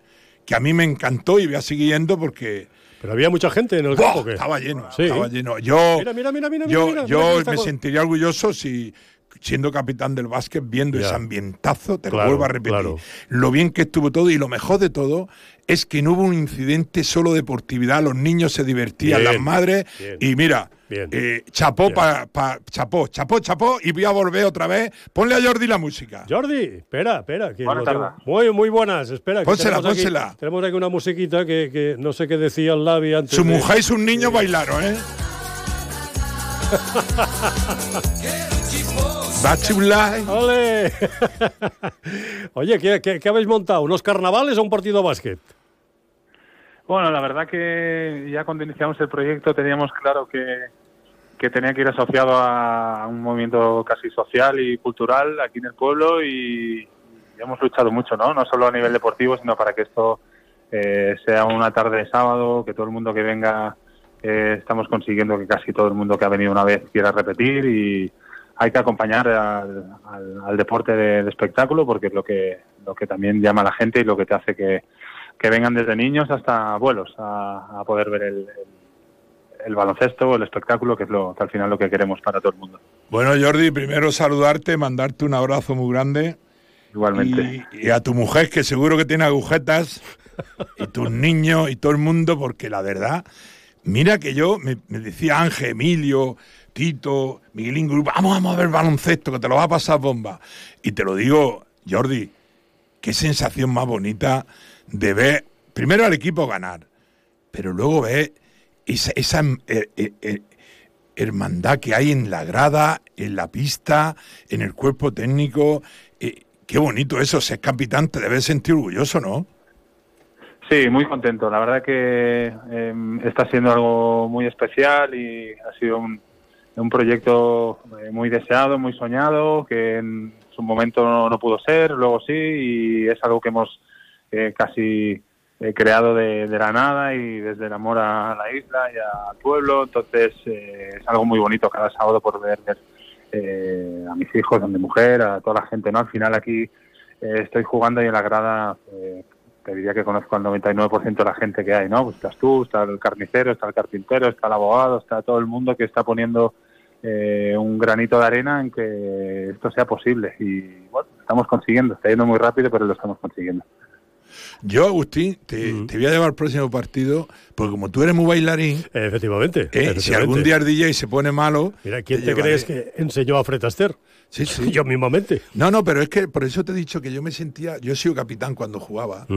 Speaker 28: que a mí me encantó y voy a seguir yendo porque...
Speaker 29: Pero había mucha gente en el campo, ¿qué?
Speaker 28: Estaba lleno,
Speaker 29: Sí.
Speaker 28: estaba lleno. Yo,
Speaker 29: Mira, mira, mira, mira,
Speaker 28: yo,
Speaker 29: mira,
Speaker 28: yo
Speaker 29: mira
Speaker 28: me sentiría orgulloso si siendo capitán del básquet, viendo
Speaker 29: Ya.
Speaker 28: ese ambientazo, te
Speaker 29: Claro,
Speaker 28: lo vuelvo a repetir,
Speaker 29: claro.
Speaker 28: lo bien que estuvo todo y lo mejor de todo es que no hubo un incidente solo deportividad, los niños se divertían,
Speaker 29: Bien,
Speaker 28: las madres,
Speaker 29: bien,
Speaker 28: y mira,
Speaker 29: bien.
Speaker 28: eh, chapó,
Speaker 29: Bien.
Speaker 28: pa, pa- chapó, chapó, chapó, y voy a volver otra vez. Ponle a Jordi la música.
Speaker 29: Jordi, espera, espera. Que
Speaker 28: Buenas
Speaker 29: lo tengo-. Muy, muy buenas, espera. que
Speaker 28: Pónsela,
Speaker 29: tenemos aquí-
Speaker 28: pónsela.
Speaker 29: tenemos aquí una musiquita que, que no sé qué decía el Lavi antes.
Speaker 28: Su
Speaker 29: de-
Speaker 28: mujer y sus niños bailaron, ¿eh?
Speaker 29: ¡Ole! Oye, ¿qué, qué, qué habéis montado? ¿Unos carnavales o un partido de básquet?
Speaker 30: Bueno, la verdad que ya cuando iniciamos el proyecto teníamos claro que, que tenía que ir asociado a un movimiento casi social y cultural aquí en el pueblo y, hemos luchado mucho, ¿no? No solo a nivel deportivo, sino para que esto eh, sea una tarde de sábado, que todo el mundo que venga, eh, estamos consiguiendo que casi todo el mundo que ha venido una vez quiera repetir y hay que acompañar al, al- al deporte de, espectáculo porque es lo que, lo que también llama a la gente y lo que te hace que, que vengan desde niños hasta abuelos a, poder ver el- el baloncesto o el espectáculo, que es lo que al final lo que queremos para todo el mundo.
Speaker 28: Bueno, Jordi, primero saludarte, mandarte un abrazo muy grande.
Speaker 30: Igualmente.
Speaker 28: Y, y a tu mujer, que seguro que tiene agujetas, y tus niños y todo el mundo, porque la verdad, mira que yo, me, me decía Ángel, Emilio, Tito, Miguelín Grupo, vamos, vamos a ver baloncesto, que te lo va a pasar bomba. Y te lo digo, Jordi, qué sensación más bonita de ver, primero al equipo ganar, pero luego ver esa, esa eh, eh, eh, hermandad que hay en la grada, en la pista, en el cuerpo técnico, eh, qué bonito eso, ser capitán, te debes sentir orgulloso, ¿no?
Speaker 30: Sí, muy contento. La verdad que em, está siendo algo muy especial y ha sido un, un proyecto muy deseado, muy soñado, que en su momento no, no pudo ser, luego sí, y es algo que hemos eh, casi eh, creado de, la nada y desde el amor a la isla y al pueblo. Entonces eh, es algo muy bonito cada sábado por ver eh, a mis hijos, a mi mujer, a toda la gente. no Al final aquí eh, estoy jugando y en la grada eh, te diría que conozco al 99% de la gente que hay, ¿no? Pues estás tú, está el carnicero, está el carpintero, está el abogado, está todo el mundo que está poniendo eh, un granito de arena en que esto sea posible. Y bueno, estamos consiguiendo, está yendo muy rápido, pero lo estamos consiguiendo.
Speaker 28: Yo, Agustín, te, te voy a llevar al próximo partido, porque como tú eres muy bailarín,
Speaker 29: Efectivamente.
Speaker 28: eh, si algún día el DJ se pone malo...
Speaker 29: Mira, ¿quién te,
Speaker 28: llevaré.
Speaker 29: crees que enseñó a Fred Astaire?
Speaker 28: Sí, sí.
Speaker 29: Yo mismamente.
Speaker 28: No, no, pero es que por eso te he dicho que yo me sentía, yo he sido capitán cuando jugaba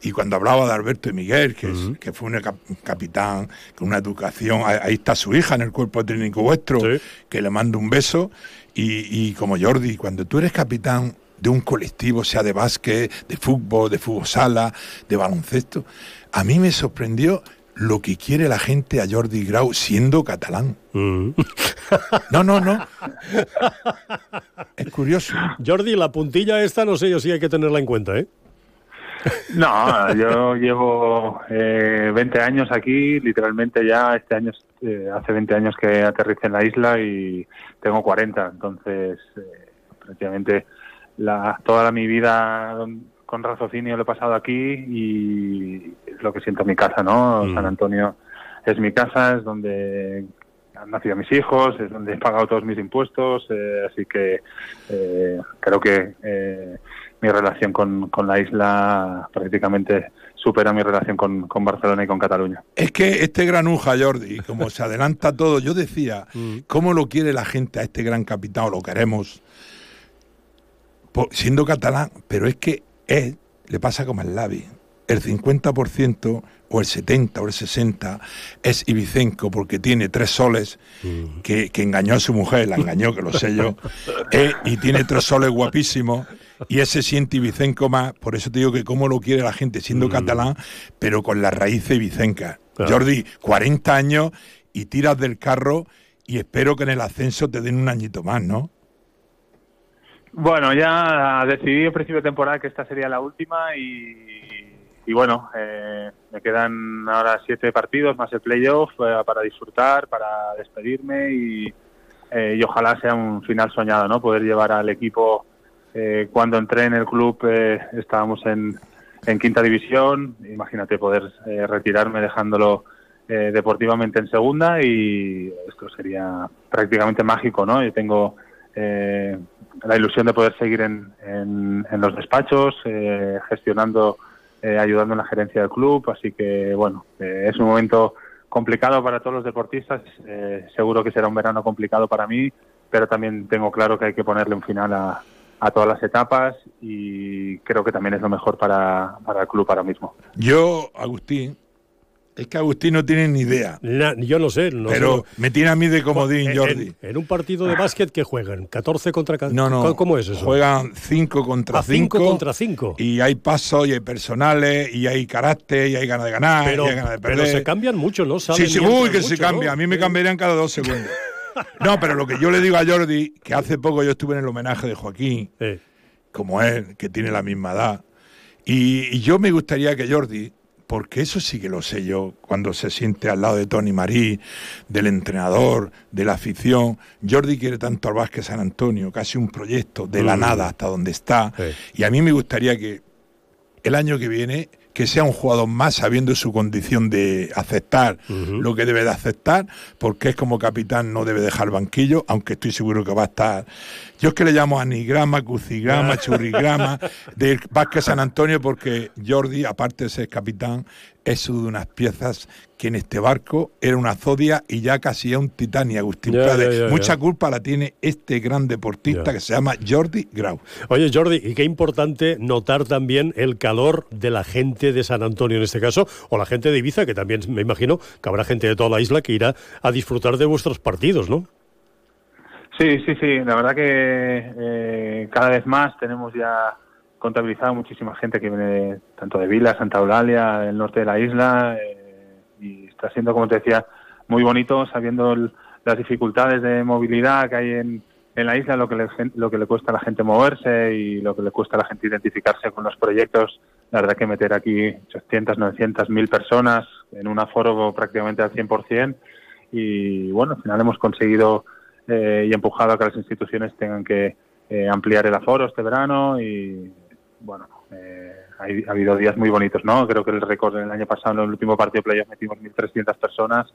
Speaker 28: y cuando hablaba de Alberto y Miguel, que, es- que fue un cap- capitán con una educación, ahí ahí está su hija en el cuerpo técnico vuestro, que le mando un beso y, y como Jordi, cuando tú eres capitán de un colectivo, sea de básquet, de fútbol, de fútbol sala, de baloncesto, a mí me sorprendió lo que quiere la gente a Jordi Grau siendo catalán. No, no, no. Es curioso.
Speaker 29: Jordi, la puntilla esta no sé yo si hay que tenerla en cuenta, ¿eh?
Speaker 30: No, yo llevo eh, 20 años aquí, literalmente ya este año, eh, hace 20 años que aterricé en la isla y tengo 40, entonces eh, prácticamente la, toda mi vida con raciocinio lo he pasado aquí y es lo que siento en mi casa, ¿no? San Antonio es mi casa, es donde han nacido mis hijos, es donde he pagado todos mis impuestos, eh, así que eh, creo que eh, mi relación con, con la isla prácticamente supera mi relación con, con Barcelona y con Cataluña.
Speaker 28: Es que este granuja, Jordi, como se adelanta todo, yo decía, ¿cómo lo quiere la gente a este gran capitán? O lo queremos, siendo catalán, pero es que él le pasa como al Lavi. El 50% o el 70 o el 60 es ibicenco porque tiene tres soles que, que engañó a su mujer, la engañó, que lo sé yo, eh, y tiene tres soles guapísimos y ese siente ibicenco más, por eso te digo que cómo lo quiere la gente siendo catalán, pero con las raíces ibicencas.
Speaker 29: Claro.
Speaker 28: Jordi, 40 años y tiras del carro y espero que en el ascenso te den un añito más, ¿no?
Speaker 30: Bueno, ya decidí en principio de temporada que esta sería la última y, bueno, eh, me quedan ahora siete partidos más el playoff eh, para disfrutar, para despedirme y, eh, y ojalá sea un final soñado, ¿no? Poder llevar al equipo, eh, cuando entré en el club eh, estábamos en, en quinta división, imagínate poder retirarme dejándolo deportivamente en segunda y esto sería prácticamente mágico, ¿no? Yo tengo eh, la ilusión de poder seguir en, en, los despachos, eh, gestionando, eh, ayudando en la gerencia del club, así que bueno, eh, es un momento complicado para todos los deportistas, eh, seguro que será un verano complicado para mí, pero también tengo claro que hay que ponerle un final a, a todas las etapas y creo que también es lo mejor para, para el club ahora mismo.
Speaker 28: Yo, Agustín, es que Agustín no tiene ni idea.
Speaker 29: Na- yo no sé. No
Speaker 28: pero
Speaker 29: sé.
Speaker 28: me tiene a mí de comodín,
Speaker 29: En-
Speaker 28: Jordi.
Speaker 29: En, en un partido de básquet que juegan, 14 contra 14.
Speaker 28: No, no.
Speaker 29: ¿Cómo es eso?
Speaker 28: Juegan 5 contra
Speaker 29: Ah, cinco
Speaker 28: 5.
Speaker 29: contra cinco.
Speaker 28: Y hay pasos, y hay personales, y hay carácter, y hay ganas de ganar,
Speaker 29: Pero,
Speaker 28: y hay ganas de perder.
Speaker 29: pero se cambian mucho, ¿no?
Speaker 28: Sí, sí, uy, que
Speaker 29: mucho,
Speaker 28: se cambia.
Speaker 29: ¿no?
Speaker 28: A mí me cambiarían cada dos segundos. No, pero lo que yo le digo a Jordi, que hace poco yo estuve en el homenaje de Joaquín, como él, que tiene la misma edad, y, y yo me gustaría que Jordi, porque eso sí que lo sé yo, cuando se siente al lado de Tony Marí, del entrenador, de la afición, Jordi quiere tanto al Vázquez San Antonio, casi un proyecto de la
Speaker 29: Mm.
Speaker 28: nada hasta donde está, y a mí me gustaría que el año que viene que sea un jugador más sabiendo su condición de aceptar lo que debe de aceptar, porque es como capitán no debe dejar banquillo, aunque estoy seguro que va a estar. Yo es que le llamo anigrama, crucigrama, churrigrama del Vázquez San Antonio, porque Jordi, aparte de ser capitán, es uno de unas piezas que en este barco era una zodia y ya casi es un titania, Agustín Prades. Mucha culpa la tiene este gran deportista que se llama Jordi Grau.
Speaker 29: Oye, Jordi, y qué importante notar también el calor de la gente de San Antonio en este caso, o la gente de Ibiza, que también me imagino que habrá gente de toda la isla que irá a disfrutar de vuestros partidos, ¿no?
Speaker 30: Sí, sí, sí. La verdad que eh, cada vez más tenemos ya contabilizado muchísima gente que viene tanto de Vila, Santa Eulalia, del norte de la isla, eh, y está siendo, como te decía, muy bonito sabiendo las dificultades de movilidad que hay en, en la isla, lo que, le, lo que le cuesta a la gente moverse y lo que le cuesta a la gente identificarse con los proyectos. La verdad que meter aquí 800, 900, 1000 personas en un aforo prácticamente al 100% y bueno, al final hemos conseguido eh, y empujado a que las instituciones tengan que eh, ampliar el aforo este verano y bueno, eh, ha habido días muy bonitos, ¿no? Creo que el récord del año pasado, en el último partido de playoff metimos 1.300 personas.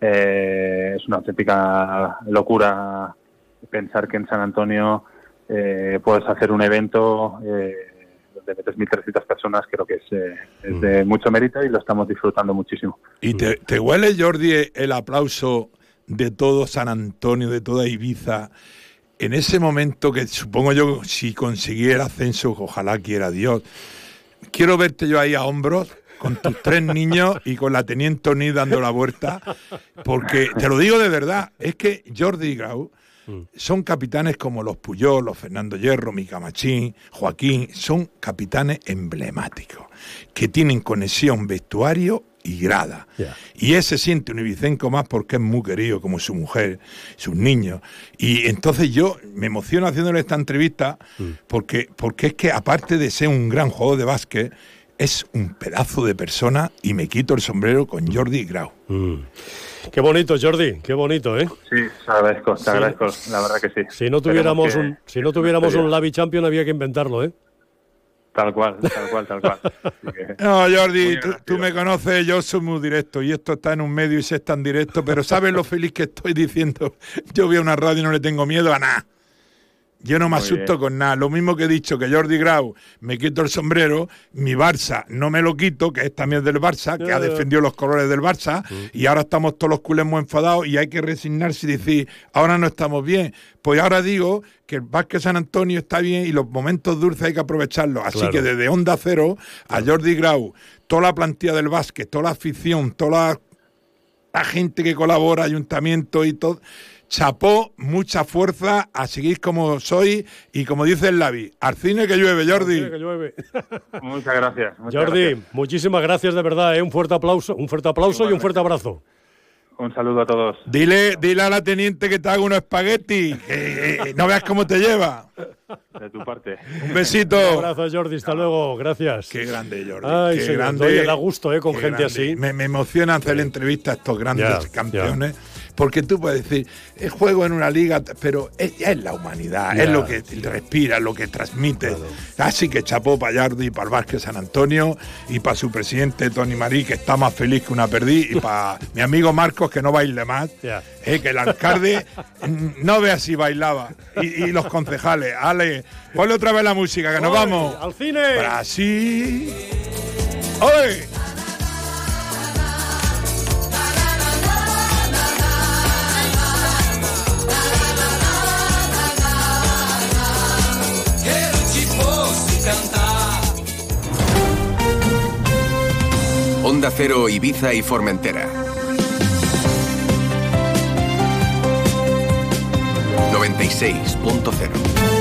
Speaker 30: Eh, es una auténtica locura pensar que en San Antonio eh, puedes hacer un evento eh, donde metes 1.300 personas, creo que es, eh, es de mucho mérito y lo estamos disfrutando muchísimo.
Speaker 28: ¿Y te, te huele, Jordi, el aplauso de todo San Antonio, de toda Ibiza? En ese momento que supongo yo, si consiguiera ascenso, ojalá quiera Dios, quiero verte yo ahí a hombros con tus tres niños y con la teniente Oni dando la vuelta, porque te lo digo de verdad, es que Jordi Grau son capitanes como los Puyol, los Fernando Hierro, Mica Machín, Joaquín, son capitanes emblemáticos, que tienen conexión vestuario y grada. Y ese siente un ibicenco más porque es muy querido, como su mujer, sus niños. Y entonces yo me emociono haciéndole esta entrevista porque, porque es que aparte de ser un gran jugador de básquet, es un pedazo de persona y me quito el sombrero con Jordi Grau.
Speaker 29: Qué bonito, Jordi, qué bonito, ¿eh?
Speaker 30: Sí, te agradezco, te agradezco, la verdad que sí.
Speaker 29: Si no tuviéramos
Speaker 30: que-
Speaker 29: un, si no tuviéramos un Lavi Champion había que inventarlo, ¿eh?
Speaker 30: Tal cual, tal cual, tal cual. Que-
Speaker 28: No, Jordi, tú, tú me conoces, yo soy muy directo y esto está en un medio y se es tan directo, pero ¿sabes lo feliz que estoy diciendo? Yo voy a una radio y no le tengo miedo a nada. Yo no me
Speaker 30: Muy
Speaker 28: asusto
Speaker 30: bien.
Speaker 28: con nada. Lo mismo que he dicho que Jordi Grau me quito el sombrero, mi Barça no me lo quito, que es también del Barça, que ha defendido los colores del Barça, y ahora estamos todos los culés muy enfadados y hay que resignarse y decir, ahora no estamos bien. Pues ahora digo que el Vázquez San Antonio está bien y los momentos dulces hay que aprovecharlos. Así
Speaker 29: Claro.
Speaker 28: que desde Onda Cero a Jordi Grau, toda la plantilla del básquet, toda la afición, toda la la gente que colabora, ayuntamiento y todo. Chapó, mucha fuerza, a seguir como soy y como dice el Lavi, al cine que llueve, Jordi.
Speaker 29: Que llueve.
Speaker 30: Muchas gracias. muchas
Speaker 29: Jordi,
Speaker 30: gracias.
Speaker 29: muchísimas gracias de verdad, ¿eh? Un fuerte aplauso, un fuerte aplauso y un fuerte abrazo.
Speaker 30: Un saludo a todos.
Speaker 28: Dile, dile a la teniente que te haga unos espaguetis, que eh, no veas cómo te lleva.
Speaker 30: De tu parte.
Speaker 28: Un besito.
Speaker 29: Un abrazo, Jordi, hasta luego, gracias.
Speaker 28: Qué grande, Jordi.
Speaker 29: Ay,
Speaker 28: qué
Speaker 29: señor,
Speaker 28: grande.
Speaker 29: oye, da gusto, ¿eh? Con
Speaker 28: qué
Speaker 29: gente
Speaker 28: grande.
Speaker 29: así.
Speaker 28: Me, me emociona hacer entrevista a estos grandes
Speaker 29: Ya, ya.
Speaker 28: Porque tú puedes decir, eh, juego en una liga, pero es, es la humanidad, es lo que respira, lo que transmite. Así que chapó para Jordi, para el Vázquez San Antonio y para su presidente Tony Marí, que está más feliz que una perdí, y para mi amigo Marcos, que no baile más,
Speaker 29: Ya.
Speaker 28: eh, que el alcalde mm, no vea si bailaba. Y, y los concejales, Ale, ponle otra vez la música, que nos vamos.
Speaker 29: ¡Al cine!
Speaker 28: Brasil. ¡Oye!
Speaker 12: Onda Cero, Ibiza y Formentera. 96.0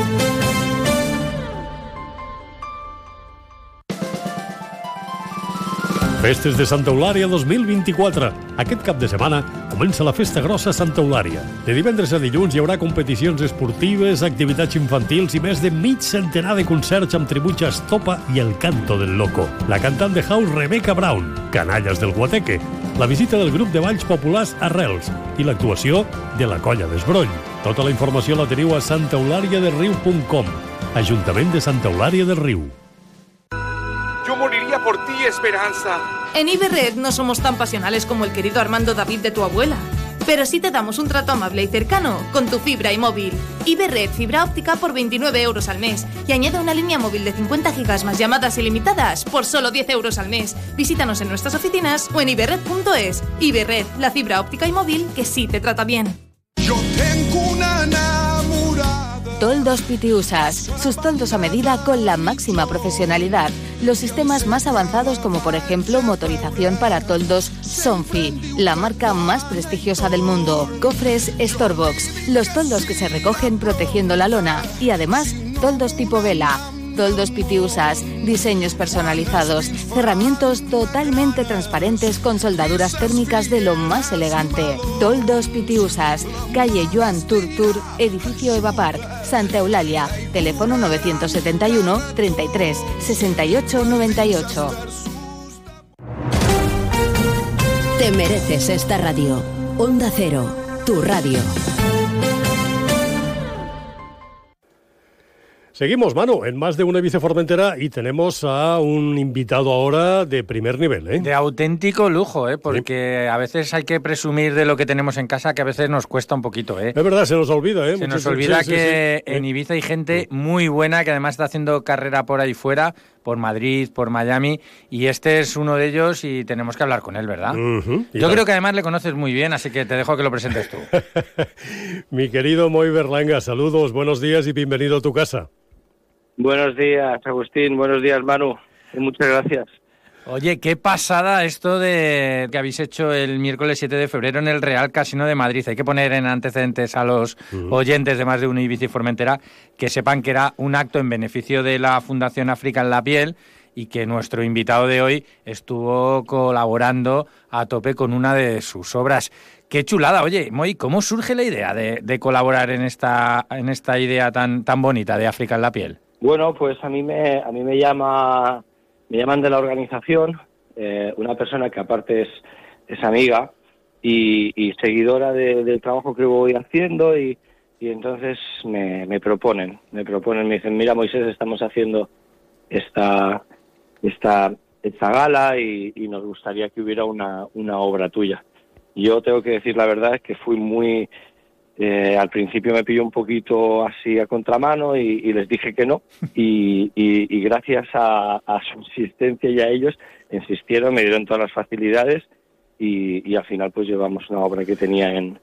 Speaker 31: Festes de Santa Eulària 2024. Aquest cap de setmana comença la Festa Grossa Santa Eulària. De divendres a dilluns hi haurà competicions esportives, activitats infantils i més de mig centenar de concerts amb tributs a Estopa i El Canto del Loco. La cantant de house Rebecca Brown, Canalles del Guateque, la visita del grup de balls populars Arrels i l'actuació de la Colla d'Esbroll. Tota la informació la teniu a santaeulàriadelriu.com. Ajuntament de Santa Eulària del Riu.
Speaker 32: Yo moriría por ti, Esperanza.
Speaker 19: En Iberred no somos tan pasionales como el querido Armando David de tu abuela. Pero sí te damos un trato amable y cercano con tu fibra y móvil. Iberred fibra óptica por 29 euros al mes y añade una línea móvil de 50 gigas más llamadas ilimitadas por solo 10 euros al mes. Visítanos en nuestras oficinas o en iberred.es. Iberred, la fibra óptica y móvil que sí te trata bien.
Speaker 33: Yo tengo una enamorada.
Speaker 34: Toldos Pitiusas, sus toldos a medida con la máxima profesionalidad.
Speaker 19: Los sistemas más avanzados como por ejemplo motorización para toldos Sonfi, la marca más prestigiosa del mundo. Cofres Storebox, los toldos que se recogen protegiendo la lona y además toldos tipo vela toldos pitiusas, diseños personalizados, cerramientos totalmente transparentes con soldaduras térmicas de lo más elegante. Toldos pitiusas, calle Joan Turtur, edificio Eva Park, Santa Eulalia, teléfono 971 33 68 98.
Speaker 1: Te mereces esta radio. Onda Cero, tu radio.
Speaker 2: Seguimos, Manu, en más de una Formentera y tenemos a un invitado ahora de primer nivel. ¿eh?
Speaker 3: De auténtico lujo, ¿eh? porque a veces hay que presumir de lo que tenemos en casa que a veces nos cuesta un poquito. ¿eh?
Speaker 2: Es verdad, se nos olvida. ¿eh?
Speaker 3: Se nos olvida que en Ibiza hay gente muy buena que además está haciendo carrera por ahí fuera, por Madrid, por Miami, y este es uno de ellos y tenemos que hablar con él, ¿verdad? Yo creo que además le conoces muy bien, así que te dejo que lo presentes tú.
Speaker 2: Mi querido Moy Berlanga, saludos, buenos días y bienvenido a tu casa.
Speaker 35: Buenos días, Agustín. Buenos días, Manu. Muchas gracias.
Speaker 3: Oye, qué pasada esto de que habéis hecho el miércoles 7 de febrero en el Real Casino de Madrid. Hay que poner en antecedentes a los oyentes de más de un Ibiza y Formentera que sepan que era un acto en beneficio de la Fundación África en la Piel y que nuestro invitado de hoy estuvo colaborando a tope con una de sus obras. Qué chulada. Oye, Moy, ¿cómo surge la idea de, de colaborar en esta, en esta idea tan, tan bonita de África en la Piel?
Speaker 35: Bueno, pues a mí me, a mí me llama, me llaman de la organización, eh, una persona que aparte es, es amiga y, seguidora del trabajo que voy haciendo y, y entonces me, me, proponen, me proponen, me dicen, mira Moisés, estamos haciendo esta, esta, esta gala y, y nos gustaría que hubiera una, una obra tuya. Yo tengo que decir la verdad es que fui muy eh, al principio me pilló un poquito así a contramano y, les dije que no. Y, gracias a, su insistencia y a ellos insistieron, me dieron todas las facilidades y, al final pues llevamos una obra que tenía en,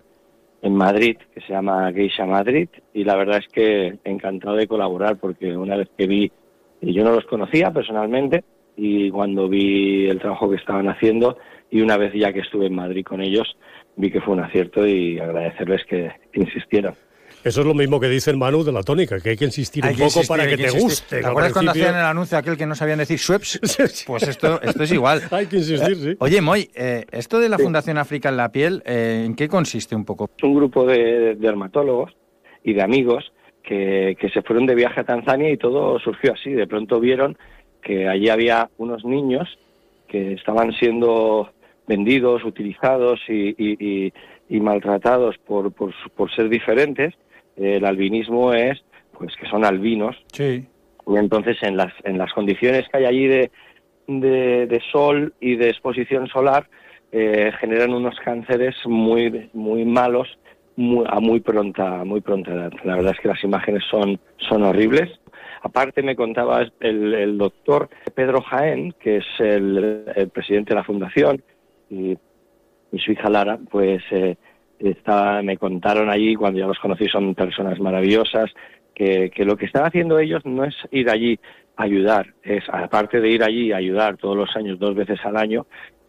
Speaker 35: en Madrid que se llama Geisha Madrid. Y la verdad es que encantado de colaborar porque una vez que vi, y yo no los conocía personalmente y cuando vi el trabajo que estaban haciendo y una vez ya que estuve en Madrid con ellos, vi que fue un acierto y agradecerles que, insistieran.
Speaker 2: Eso es lo mismo que dice el Manu de la tónica, que hay que insistir un poco para que, te guste.
Speaker 3: ¿Te acuerdas cuando hacían el anuncio aquel que no sabían decir Schweppes? Pues esto, esto es igual.
Speaker 2: hay que insistir, sí.
Speaker 3: Oye, Moy, eh, esto de la Fundación África en la Piel, eh, ¿en qué consiste un poco?
Speaker 35: Es un grupo de, dermatólogos y de amigos que, que se fueron de viaje a Tanzania y todo surgió así. De pronto vieron que allí había unos niños que estaban siendo vendidos, utilizados y, maltratados por, por, ser diferentes. El albinismo es pues que son albinos.
Speaker 3: Sí.
Speaker 35: Y entonces en las, en las condiciones que hay allí de, de, sol y de exposición solar eh, generan unos cánceres muy, muy malos a muy pronta, muy pronta edad. La verdad es que las imágenes son, son horribles. Aparte me contaba el, el doctor Pedro Jaén, que es el, el presidente de la fundación, y, su hija Lara, pues eh, me contaron allí, cuando ya los conocí, son personas maravillosas, que, lo que están haciendo ellos no es ir allí a ayudar, es aparte de ir allí a ayudar todos los años, dos veces al año,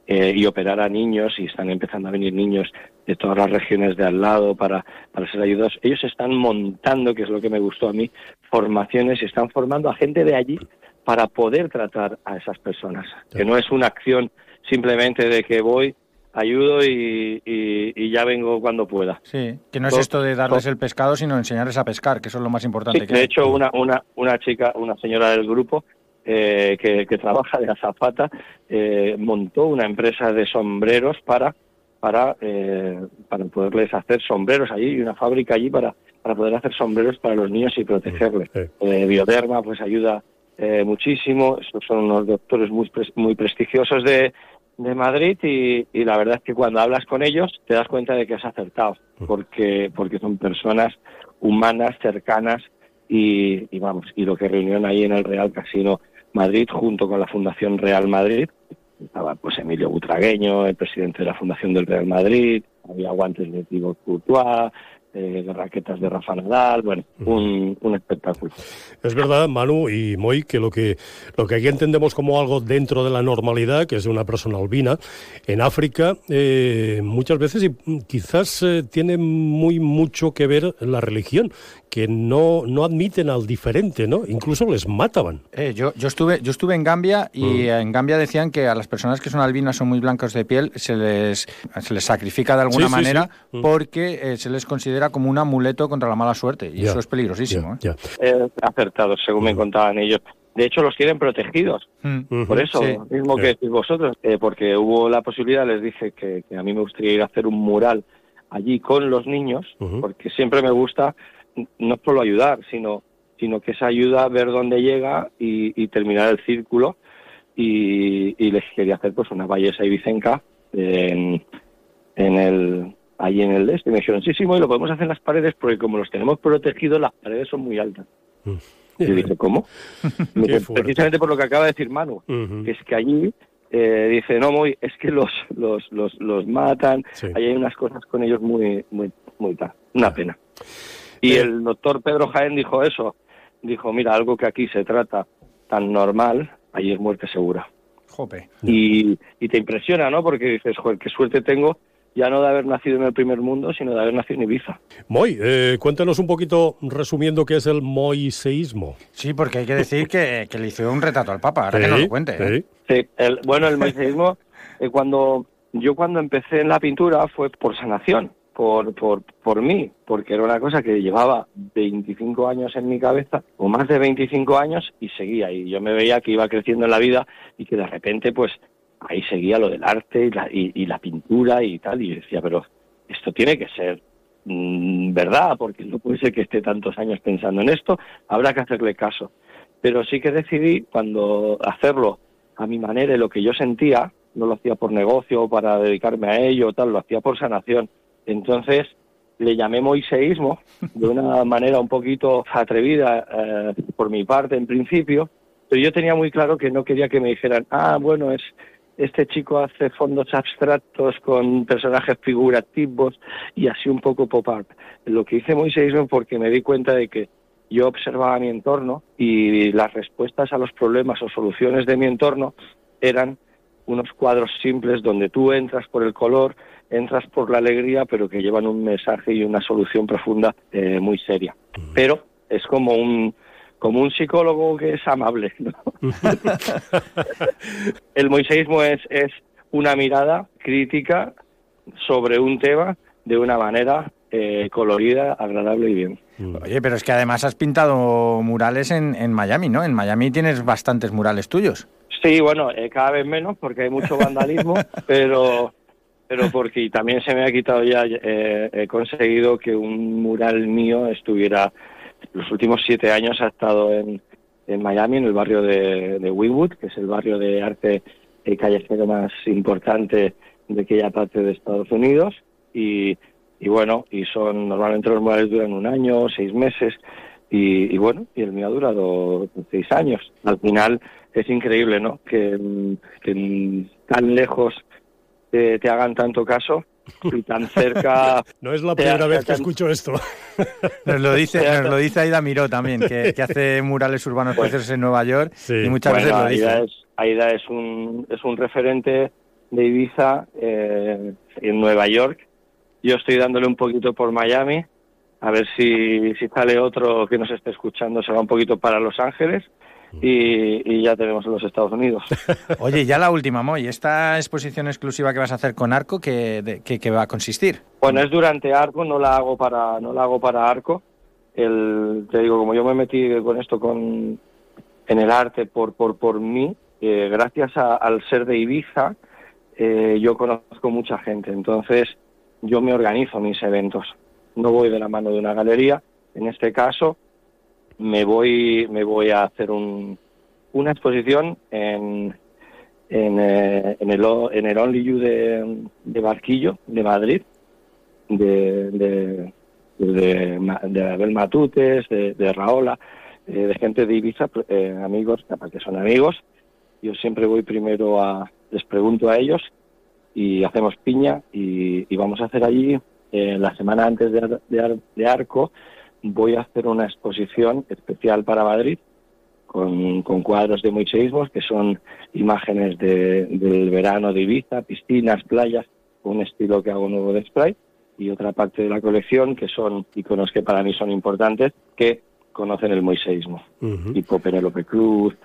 Speaker 35: eh, y operar a niños, y están empezando a venir niños de todas las regiones de al lado para, para ser ayudados, ellos están montando, que es lo que me gustó a mí, formaciones y están formando a gente de allí para poder tratar a esas personas, que no es una acción simplemente de que voy, ayudo y, ya vengo cuando pueda.
Speaker 3: Sí, que no es esto de darles el pescado, sino enseñarles a pescar, que eso es lo más importante. que
Speaker 35: de hecho, una, una, una chica, una señora del grupo eh, que, trabaja de azafata, eh, montó una empresa de sombreros para para, eh, para poderles hacer sombreros allí y una fábrica allí para, para poder hacer sombreros para los niños y protegerles. Bioderma pues ayuda muchísimo, estos son unos doctores muy, muy prestigiosos de, de Madrid y, la verdad es que cuando hablas con ellos te das cuenta de que has acertado, porque, porque son personas humanas, cercanas y, vamos, y lo que reunieron ahí en el Real Casino Madrid junto con la Fundación Real Madrid, estaba pues Emilio Butragueño, el presidente de la Fundación del Real Madrid, había guantes de Thibaut Courtois, eh, raquetas de Rafa Nadal, bueno, un, un espectáculo.
Speaker 2: Es verdad, Manu y Moy, que lo que lo que aquí entendemos como algo dentro de la normalidad, que es de una persona albina, en África eh, muchas veces y quizás eh, tiene muy mucho que ver la religión, que no, no admiten al diferente, ¿no? Incluso les mataban.
Speaker 3: Eh, yo, yo, estuve, yo estuve en Gambia y
Speaker 2: Mm.
Speaker 3: en Gambia decían que a las personas que son albinas, son muy blancos de piel, se les, se les sacrifica de alguna
Speaker 2: Sí, sí,
Speaker 3: manera
Speaker 2: sí. Mm.
Speaker 3: porque eh, se les considera como un amuleto contra la mala suerte. Y eso es peligrosísimo. ¿eh?
Speaker 35: Eh, acertados, según me contaban ellos. De hecho, los quieren protegidos. Por eso,
Speaker 3: Sí.
Speaker 35: mismo que decís vosotros, eh, porque hubo la posibilidad, les dije que, que a mí me gustaría ir a hacer un mural allí con los niños, porque siempre me gusta no solo ayudar, sino, sino que esa ayuda a ver dónde llega y, y terminar el círculo. Y, y les quería hacer pues una belleza ibicenca en, en el allí en el este. Y me dijeron, sí, sí, y lo podemos hacer en las paredes porque como los tenemos protegidos, las paredes son muy altas. Y yo dije, ¿cómo? Precisamente por lo que acaba de decir Manu, que es que allí eh, dice, no, muy, es que los, los, los, los matan, ahí hay unas cosas con ellos muy, muy, muy tal, una pena. Y el doctor Pedro Jaén dijo eso, dijo, mira, algo que aquí se trata tan normal, allí es muerte segura.
Speaker 3: Jope.
Speaker 35: Y, y te impresiona, ¿no? Porque dices, joder, qué suerte tengo ya no de haber nacido en el primer mundo, sino de haber nacido en Ibiza.
Speaker 2: Moy, eh, cuéntanos un poquito, resumiendo, qué es el moiseísmo.
Speaker 3: Sí, porque hay que decir que, que le hizo un retrato al Papa, ahora que nos lo cuente. ¿eh?
Speaker 35: Sí, el, bueno, el moiseísmo, eh, cuando yo cuando empecé en la pintura fue por sanación, por, por, por mí, porque era una cosa que llevaba 25 años en mi cabeza, o más de 25 años, y seguía. Y yo me veía que iba creciendo en la vida y que de repente, pues, ahí seguía lo del arte y la, y, y la pintura y tal. Y decía, pero esto tiene que ser mm, verdad, porque no puede ser que esté tantos años pensando en esto, habrá que hacerle caso. Pero sí que decidí cuando hacerlo a mi manera y lo que yo sentía, no lo hacía por negocio o para dedicarme a ello tal, lo hacía por sanación. Entonces le llamé moiseísmo de una manera un poquito atrevida eh, por mi parte en principio, pero yo tenía muy claro que no quería que me dijeran, ah, bueno, es este chico hace fondos abstractos con personajes figurativos y así un poco pop art. Lo que hice moiseísmo porque me di cuenta de que yo observaba mi entorno y las respuestas a los problemas o soluciones de mi entorno eran unos cuadros simples donde tú entras por el color, entras por la alegría, pero que llevan un mensaje y una solución profunda eh, muy seria. Pero es como un como un psicólogo que es amable. ¿no? el moiseísmo es, es una mirada crítica sobre un tema de una manera eh, colorida, agradable y bien.
Speaker 3: Oye, pero es que además has pintado murales en, en Miami, ¿no? En Miami tienes bastantes murales tuyos.
Speaker 35: Sí, bueno, eh, cada vez menos porque hay mucho vandalismo, pero pero porque también se me ha quitado ya, eh, he conseguido que un mural mío estuviera, los últimos siete años ha estado en, en Miami, en el barrio de, de Wynwood, que es el barrio de arte eh, callejero más importante de aquella parte de Estados Unidos, y, y bueno, y son, normalmente los murales duran un año, seis meses, y, y bueno, y el mío ha durado seis años. Al final es increíble, ¿no? Que, mm, que tan lejos te hagan tanto caso y tan cerca...
Speaker 2: No es la primera vez que escucho esto.
Speaker 3: Nos lo dice, nos lo dice Aida Miró también, que, que hace murales urbanos preciosos en Nueva York y muchas
Speaker 35: Bueno,
Speaker 3: veces lo dice.
Speaker 35: Aida es, Aida es un, es un referente de Ibiza eh, en Nueva York. Yo estoy dándole un poquito por Miami, a ver si, si sale otro que nos esté escuchando, se va un poquito para Los Ángeles y, y ya tenemos los Estados Unidos.
Speaker 3: Oye, ya la última, Moy, esta exposición exclusiva que vas a hacer con Arco, ¿qué, de- qué- qué va a consistir?
Speaker 35: Bueno, es durante Arco, no la hago para, no la hago para Arco. El, te digo, como yo me metí con esto con, en el arte por, por, por mí, eh, gracias a- al ser de Ibiza, eh, yo conozco mucha gente. Entonces, yo me organizo mis eventos. No voy de la mano de una galería. En este caso, me voy, me voy a hacer un, una exposición en, en, eh, en, el, en el Only You de, Barquillo, de Madrid, de, de, Abel Matutes, de, Raola, eh, de gente de Ibiza, eh, amigos, que son amigos. Yo siempre voy primero a, les pregunto a ellos y hacemos piña y, vamos a hacer allí eh, la semana antes de, de, Arco voy a hacer una exposición especial para Madrid con, con cuadros de muiseísmos, que son imágenes de, del verano de Ibiza, piscinas, playas, un estilo que hago nuevo de spray, y otra parte de la colección que son iconos que para mí son importantes, que conocen el moiseísmo, tipo Penélope Cruz,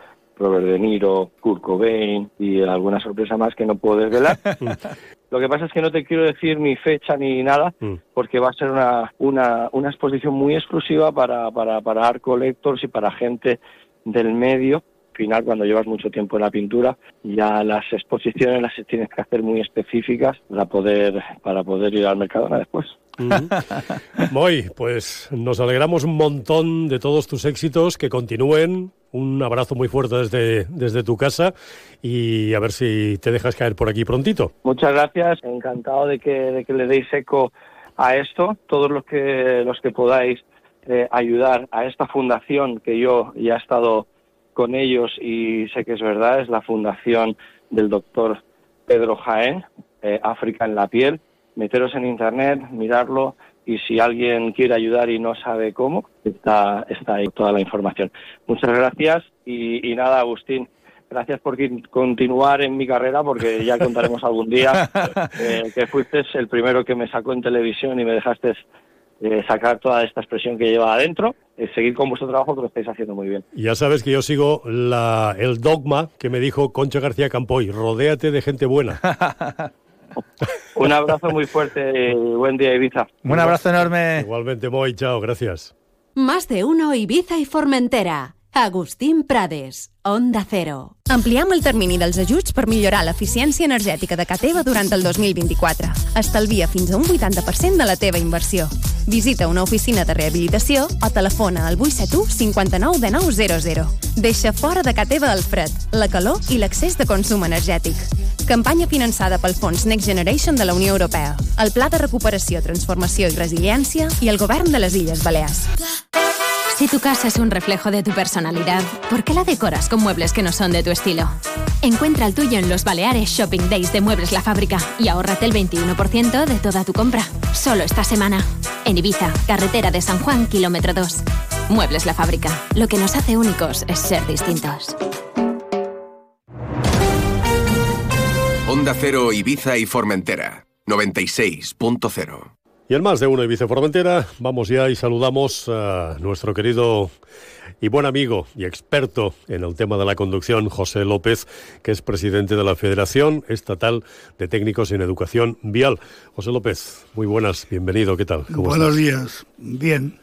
Speaker 35: Robert De Niro, Kurt Cobain y alguna sorpresa más que no puedo desvelar. Lo que pasa es que no te quiero decir ni fecha ni nada, mm. porque va a ser una, una, una exposición muy exclusiva para, para, para art collectors y para gente del medio. Al final, cuando llevas mucho tiempo en la pintura, ya las exposiciones las tienes que hacer muy específicas para poder, para poder ir al mercado después.
Speaker 2: Moy, pues nos alegramos un montón de todos tus éxitos, que continúen. Un abrazo muy fuerte desde, desde tu casa y a ver si te dejas caer por aquí prontito.
Speaker 35: Muchas gracias, encantado de que, de que le deis eco a esto, todos los que, los que podáis eh, ayudar a esta fundación que yo ya he estado con ellos y sé que es verdad, es la fundación del doctor Pedro Jaén, eh, África en la piel, meteros en internet, mirarlo y si alguien quiere ayudar y no sabe cómo, está, está ahí toda la información. Muchas gracias y, nada, Agustín, gracias por continuar en mi carrera porque ya contaremos algún día eh, que fuiste el primero que me sacó en televisión y me dejaste eh, sacar toda esta expresión que lleva adentro, eh, seguir con vuestro trabajo que lo estáis haciendo muy bien.
Speaker 2: Ya sabes que yo sigo la, el dogma que me dijo Concha García Campoy, rodéate de gente buena.
Speaker 35: Un abrazo muy fuerte y buen día, Ibiza.
Speaker 3: Un abrazo enorme.
Speaker 2: Igualmente, Moy, chao, gracias.
Speaker 1: Más de uno Ibiza i Formentera. Agustín Prades, Onda Cero.
Speaker 10: Ampliem el termini dels ajuts per millorar l'eficiència energètica de Cateva durant el 2024. Estalvia fins a un 80% de la teva inversió. Visita una oficina de rehabilitació o telefona al 871 59 de 900. Deixa fora de Cateva el fred, la calor i l'accés de consum energètic. Campanya finançada pel Fons Next Generation de la Unió Europea, el Pla de Recuperació, Transformació i Resiliència i el Govern de les Illes Balears.
Speaker 36: Si tu casa es un reflejo de tu personalidad, ¿por qué la decoras con muebles que no son de tu estilo? Encuentra el tuyo en los Baleares Shopping Days de Muebles La Fábrica y ahórrate el 21% de toda tu compra. Solo esta semana. En Ibiza, carretera de San Juan, kilómetro 2. Muebles La Fábrica. Lo que nos hace únicos es ser distintos.
Speaker 12: Onda Cero, Ibiza y Formentera. 96.0.
Speaker 2: Y el más de uno Ibiza Formentera, vamos ya y saludamos a nuestro querido y buen amigo y experto en el tema de la conducción, José López, que es presidente de la Federación Estatal de Técnicos en Educación Vial. José López, muy buenas, bienvenido, ¿qué tal?
Speaker 37: Buenos días, bien.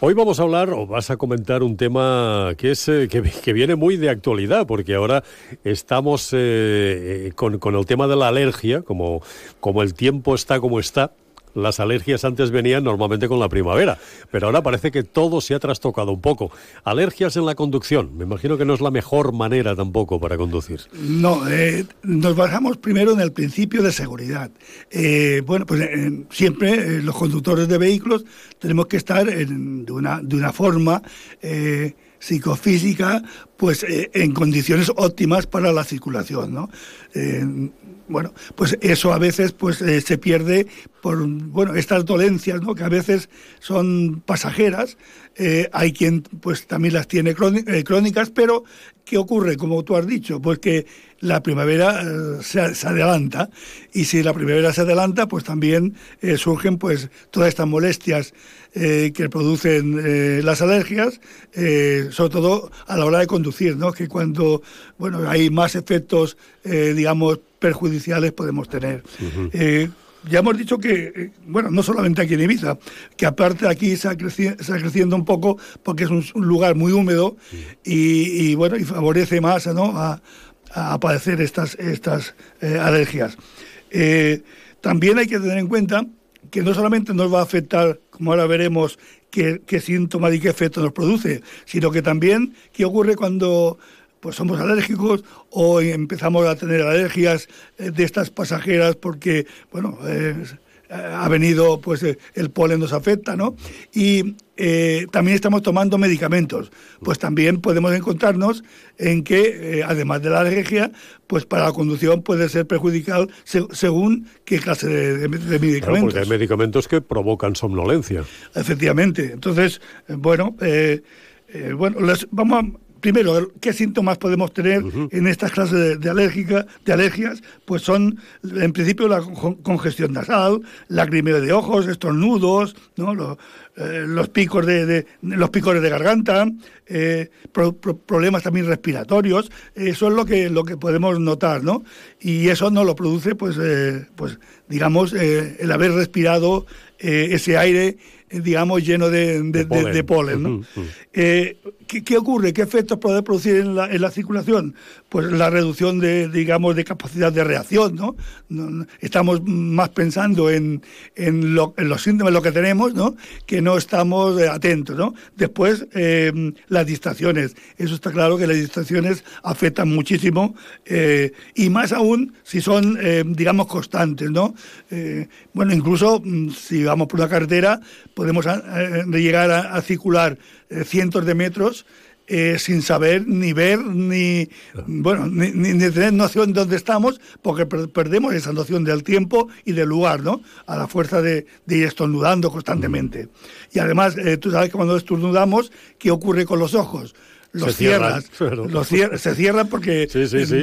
Speaker 2: Hoy vamos a hablar o vas a comentar un tema que es eh, que, viene muy de actualidad, porque ahora estamos eh, eh, con, con, el tema de la alergia, como, como el tiempo está como está, las alergias antes venían normalmente con la primavera, pero ahora parece que todo se ha trastocado un poco. Alergias en la conducción, me imagino que no es la mejor manera tampoco para conducir.
Speaker 37: No, eh, nos basamos primero en el principio de seguridad. Eh, bueno, pues siempre eh, los conductores de vehículos tenemos que estar de, una, de una forma psicofísica, pues en condiciones óptimas para la circulación, ¿no? bueno, pues eso a veces pues eh, se pierde por bueno estas dolencias, ¿no? Que a veces son pasajeras. Eh, hay quien pues también las tiene eh, crónicas, pero ¿qué ocurre? Como tú has dicho, pues que la primavera se, adelanta y si la primavera se adelanta, pues también surgen pues todas estas molestias que producen las alergias, sobre todo a la hora de conducir, ¿no? Que cuando bueno hay más efectos, digamos perjudiciales podemos tener. Eh, ya hemos dicho que, eh, bueno, no solamente aquí en Ibiza, que aparte aquí se ha, creciendo un poco porque es un, lugar muy húmedo y, bueno, y favorece más ¿no? a, padecer estas, estas eh, alergias. también hay que tener en cuenta que no solamente nos va a afectar, como ahora veremos, qué, qué síntomas y qué efecto nos produce, sino que también qué ocurre cuando pues somos alérgicos o empezamos a tener alergias eh, de estas pasajeras porque, bueno, ha venido, pues eh, el polen nos afecta, ¿no? Y eh, también estamos tomando medicamentos. Pues también podemos encontrarnos en que, eh, además de la alergia, pues para la conducción puede ser perjudicial según qué clase de, medicamentos. Claro,
Speaker 29: porque hay medicamentos que provocan somnolencia.
Speaker 37: Efectivamente. Entonces, bueno, bueno, vamos a primero, ¿qué síntomas podemos tener en estas clases de, alérgica, de alergias? Pues son, en principio, la congestión nasal, lagrimeo de ojos, estornudos, ¿no? Eh, los, picos de, los picores de garganta, eh, problemas también respiratorios. Eso es lo que, lo que podemos notar, ¿no? Y eso no lo produce, pues, eh, pues digamos, el haber respirado ese aire digamos, lleno de, de, polen. ¿no? Eh, ¿qué, ocurre? ¿Qué efectos puede producir en la, en la, circulación? Pues la reducción de, digamos, de capacidad de reacción, ¿no? Estamos más pensando en, en, los síntomas, lo que tenemos, ¿no? Que no estamos eh, atentos, ¿no? Después, em, las distracciones. Eso está claro que las distracciones afectan muchísimo eh, y más aún si son, digamos, constantes, ¿no? bueno, incluso mm, si vamos por una carretera, podemos eh, llegar a, circular eh, cientos de metros eh, sin saber ni ver ni bueno ni, tener noción de dónde estamos porque perdemos esa noción del tiempo y del lugar no a la fuerza de, ir estornudando constantemente. Y además tú sabes que cuando estornudamos qué ocurre con los ojos los cierras, los se cierran porque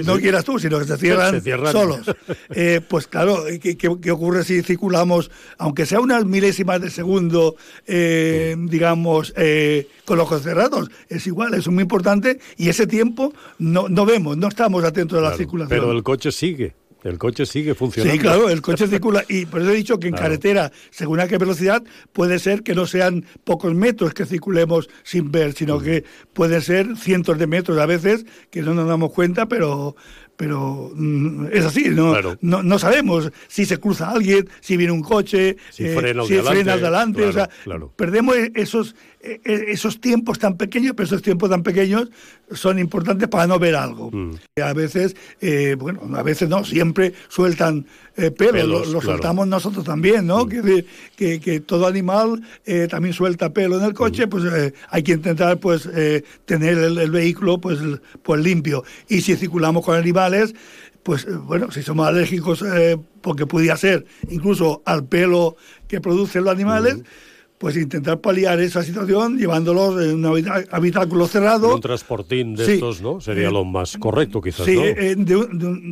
Speaker 37: no quieras tú, sino que se cierran, solos. Eh, pues claro, ¿qué, ocurre si circulamos, aunque sea unas milésimas de segundo, eh, digamos, eh, con los ojos cerrados? Es igual, es muy importante y ese tiempo no, no vemos, no estamos atentos a la circulación.
Speaker 29: Pero el coche sigue. El coche sigue funcionando.
Speaker 37: Sí, claro, el coche circula. Y por eso he dicho que en carretera, según a qué velocidad, puede ser que no sean pocos metros que circulemos sin ver, sino que pueden ser cientos de metros a veces, que no nos damos cuenta, pero, pero mm, es así, no, no, sabemos si se cruza alguien, si viene un coche,
Speaker 29: si eh, frena,
Speaker 37: adelante, o sea, perdemos esos, esos tiempos tan pequeños, pero esos tiempos tan pequeños son importantes para no ver algo. Mm. A veces, eh, bueno, a veces no, siempre sueltan eh, pelo, lo, soltamos nosotros también, ¿no? Mm. Que, que, todo animal eh, también suelta pelo en el coche, mm. pues hay que intentar pues tener el, vehículo pues, pues limpio. Y si circulamos con animales, pues bueno, si somos alérgicos, porque podría ser incluso al pelo que producen los animales, pues intentar paliar esa situación llevándolos en un habitáculo cerrado.
Speaker 29: Un transportín de estos, ¿no? Sería lo más correcto, quizás,
Speaker 37: sí, eh,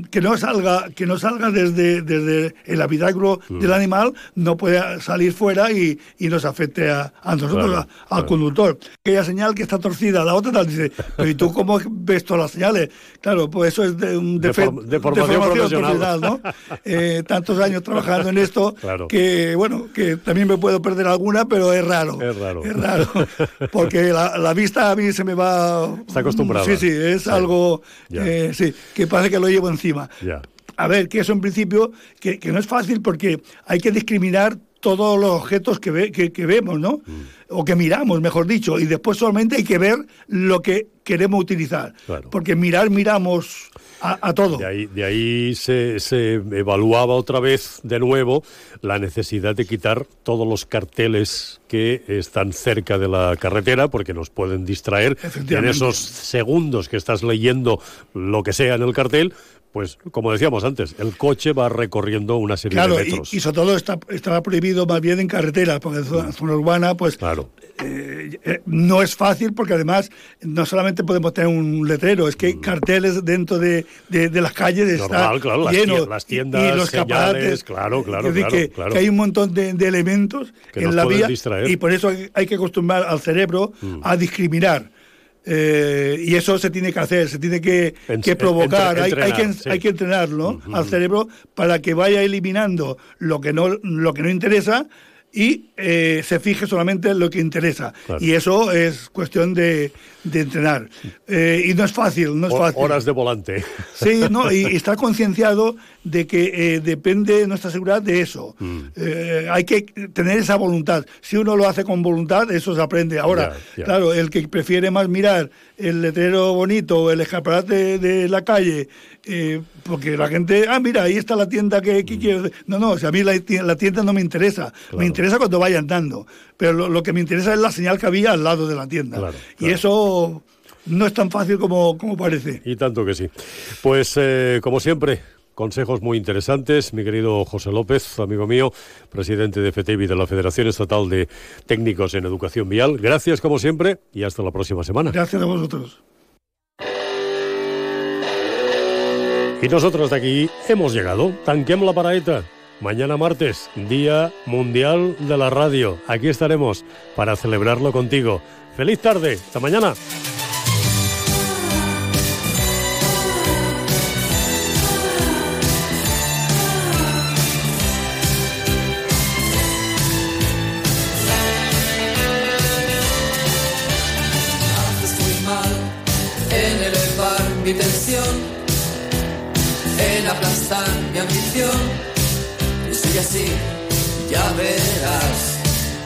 Speaker 37: que no salga, que no salga desde, desde el habitáculo mm. del animal, no puede salir fuera y, y nos afecte a, nosotros, al conductor. Aquella señal que está torcida, la otra tal dice, pero ¿y tú cómo ves todas las señales? Claro, pues eso es de un defecto
Speaker 29: de, formación, profesional,
Speaker 37: ¿no? Eh, tantos años trabajando en esto que, bueno, que también me puedo perder alguna, pero pero es raro.
Speaker 29: Es raro.
Speaker 37: Es raro. Porque la, vista a mí se me va.
Speaker 29: Está acostumbrado.
Speaker 37: Sí, sí, es algo. Eh, sí, que parece que lo llevo encima.
Speaker 29: Ya.
Speaker 37: A ver, que eso en principio, que, no es fácil porque hay que discriminar todos los objetos que, ve, que, vemos, ¿no? Mm. O que miramos, mejor dicho, y después solamente hay que ver lo que queremos utilizar. Porque mirar, miramos a, todo.
Speaker 29: De ahí, de ahí se, se, evaluaba otra vez de nuevo la necesidad de quitar todos los carteles que están cerca de la carretera porque nos pueden distraer en esos segundos que estás leyendo lo que sea en el cartel pues como decíamos antes, el coche va recorriendo una serie de metros.
Speaker 37: Y, y sobre todo está, estaba prohibido más bien en carretera, porque en zona, zona urbana, pues
Speaker 29: claro.
Speaker 37: Eh, eh, no es fácil porque además no solamente podemos tener un letrero, es que hay mm. carteles dentro de, de, las calles
Speaker 29: Normal, claro, las tiendas, y los señales, claro, claro,
Speaker 37: claro,
Speaker 29: que,
Speaker 37: hay un montón de, elementos en la vía y por eso hay, que acostumbrar al cerebro mm. a discriminar eh, y eso se tiene que hacer, se tiene que, provocar, hay, que, hay que entrenarlo al cerebro para que vaya eliminando lo que no, lo que no interesa y eh, se fije solamente en lo que interesa. Y eso es cuestión de, de entrenar. Eh, y no es fácil, no es fácil.
Speaker 29: Horas de volante.
Speaker 37: Sí, no, y, estar concienciado de que eh, depende nuestra seguridad de eso. Mm. hay que tener esa voluntad. Si uno lo hace con voluntad, eso se aprende. Ahora, claro, el que prefiere más mirar el letrero bonito o el escaparate de la calle porque la gente, ah, mira, ahí está la tienda que, que mm. quiero. No, no, a mí la, tienda no me interesa. Me interesa cuando vaya andando, pero lo, lo, que me interesa es la señal que había al lado de la tienda.
Speaker 2: Claro,
Speaker 37: y eso no es tan fácil como, como parece.
Speaker 2: Y tanto que sí. Pues, eh, como siempre, consejos muy interesantes. Mi querido José López, amigo mío, presidente de FETEVI de la Federación Estatal de Técnicos en Educación Vial. Gracias, como siempre, y hasta la próxima semana.
Speaker 37: Gracias a vosotros.
Speaker 2: Y nosotros de aquí hemos llegado. Tanquem la paraeta. Mañana martes, Día Mundial de la Radio. Aquí estaremos para celebrarlo contigo. Feliz tarde. Hasta mañana.
Speaker 29: Mi ambición. Y sigue así, ya verás.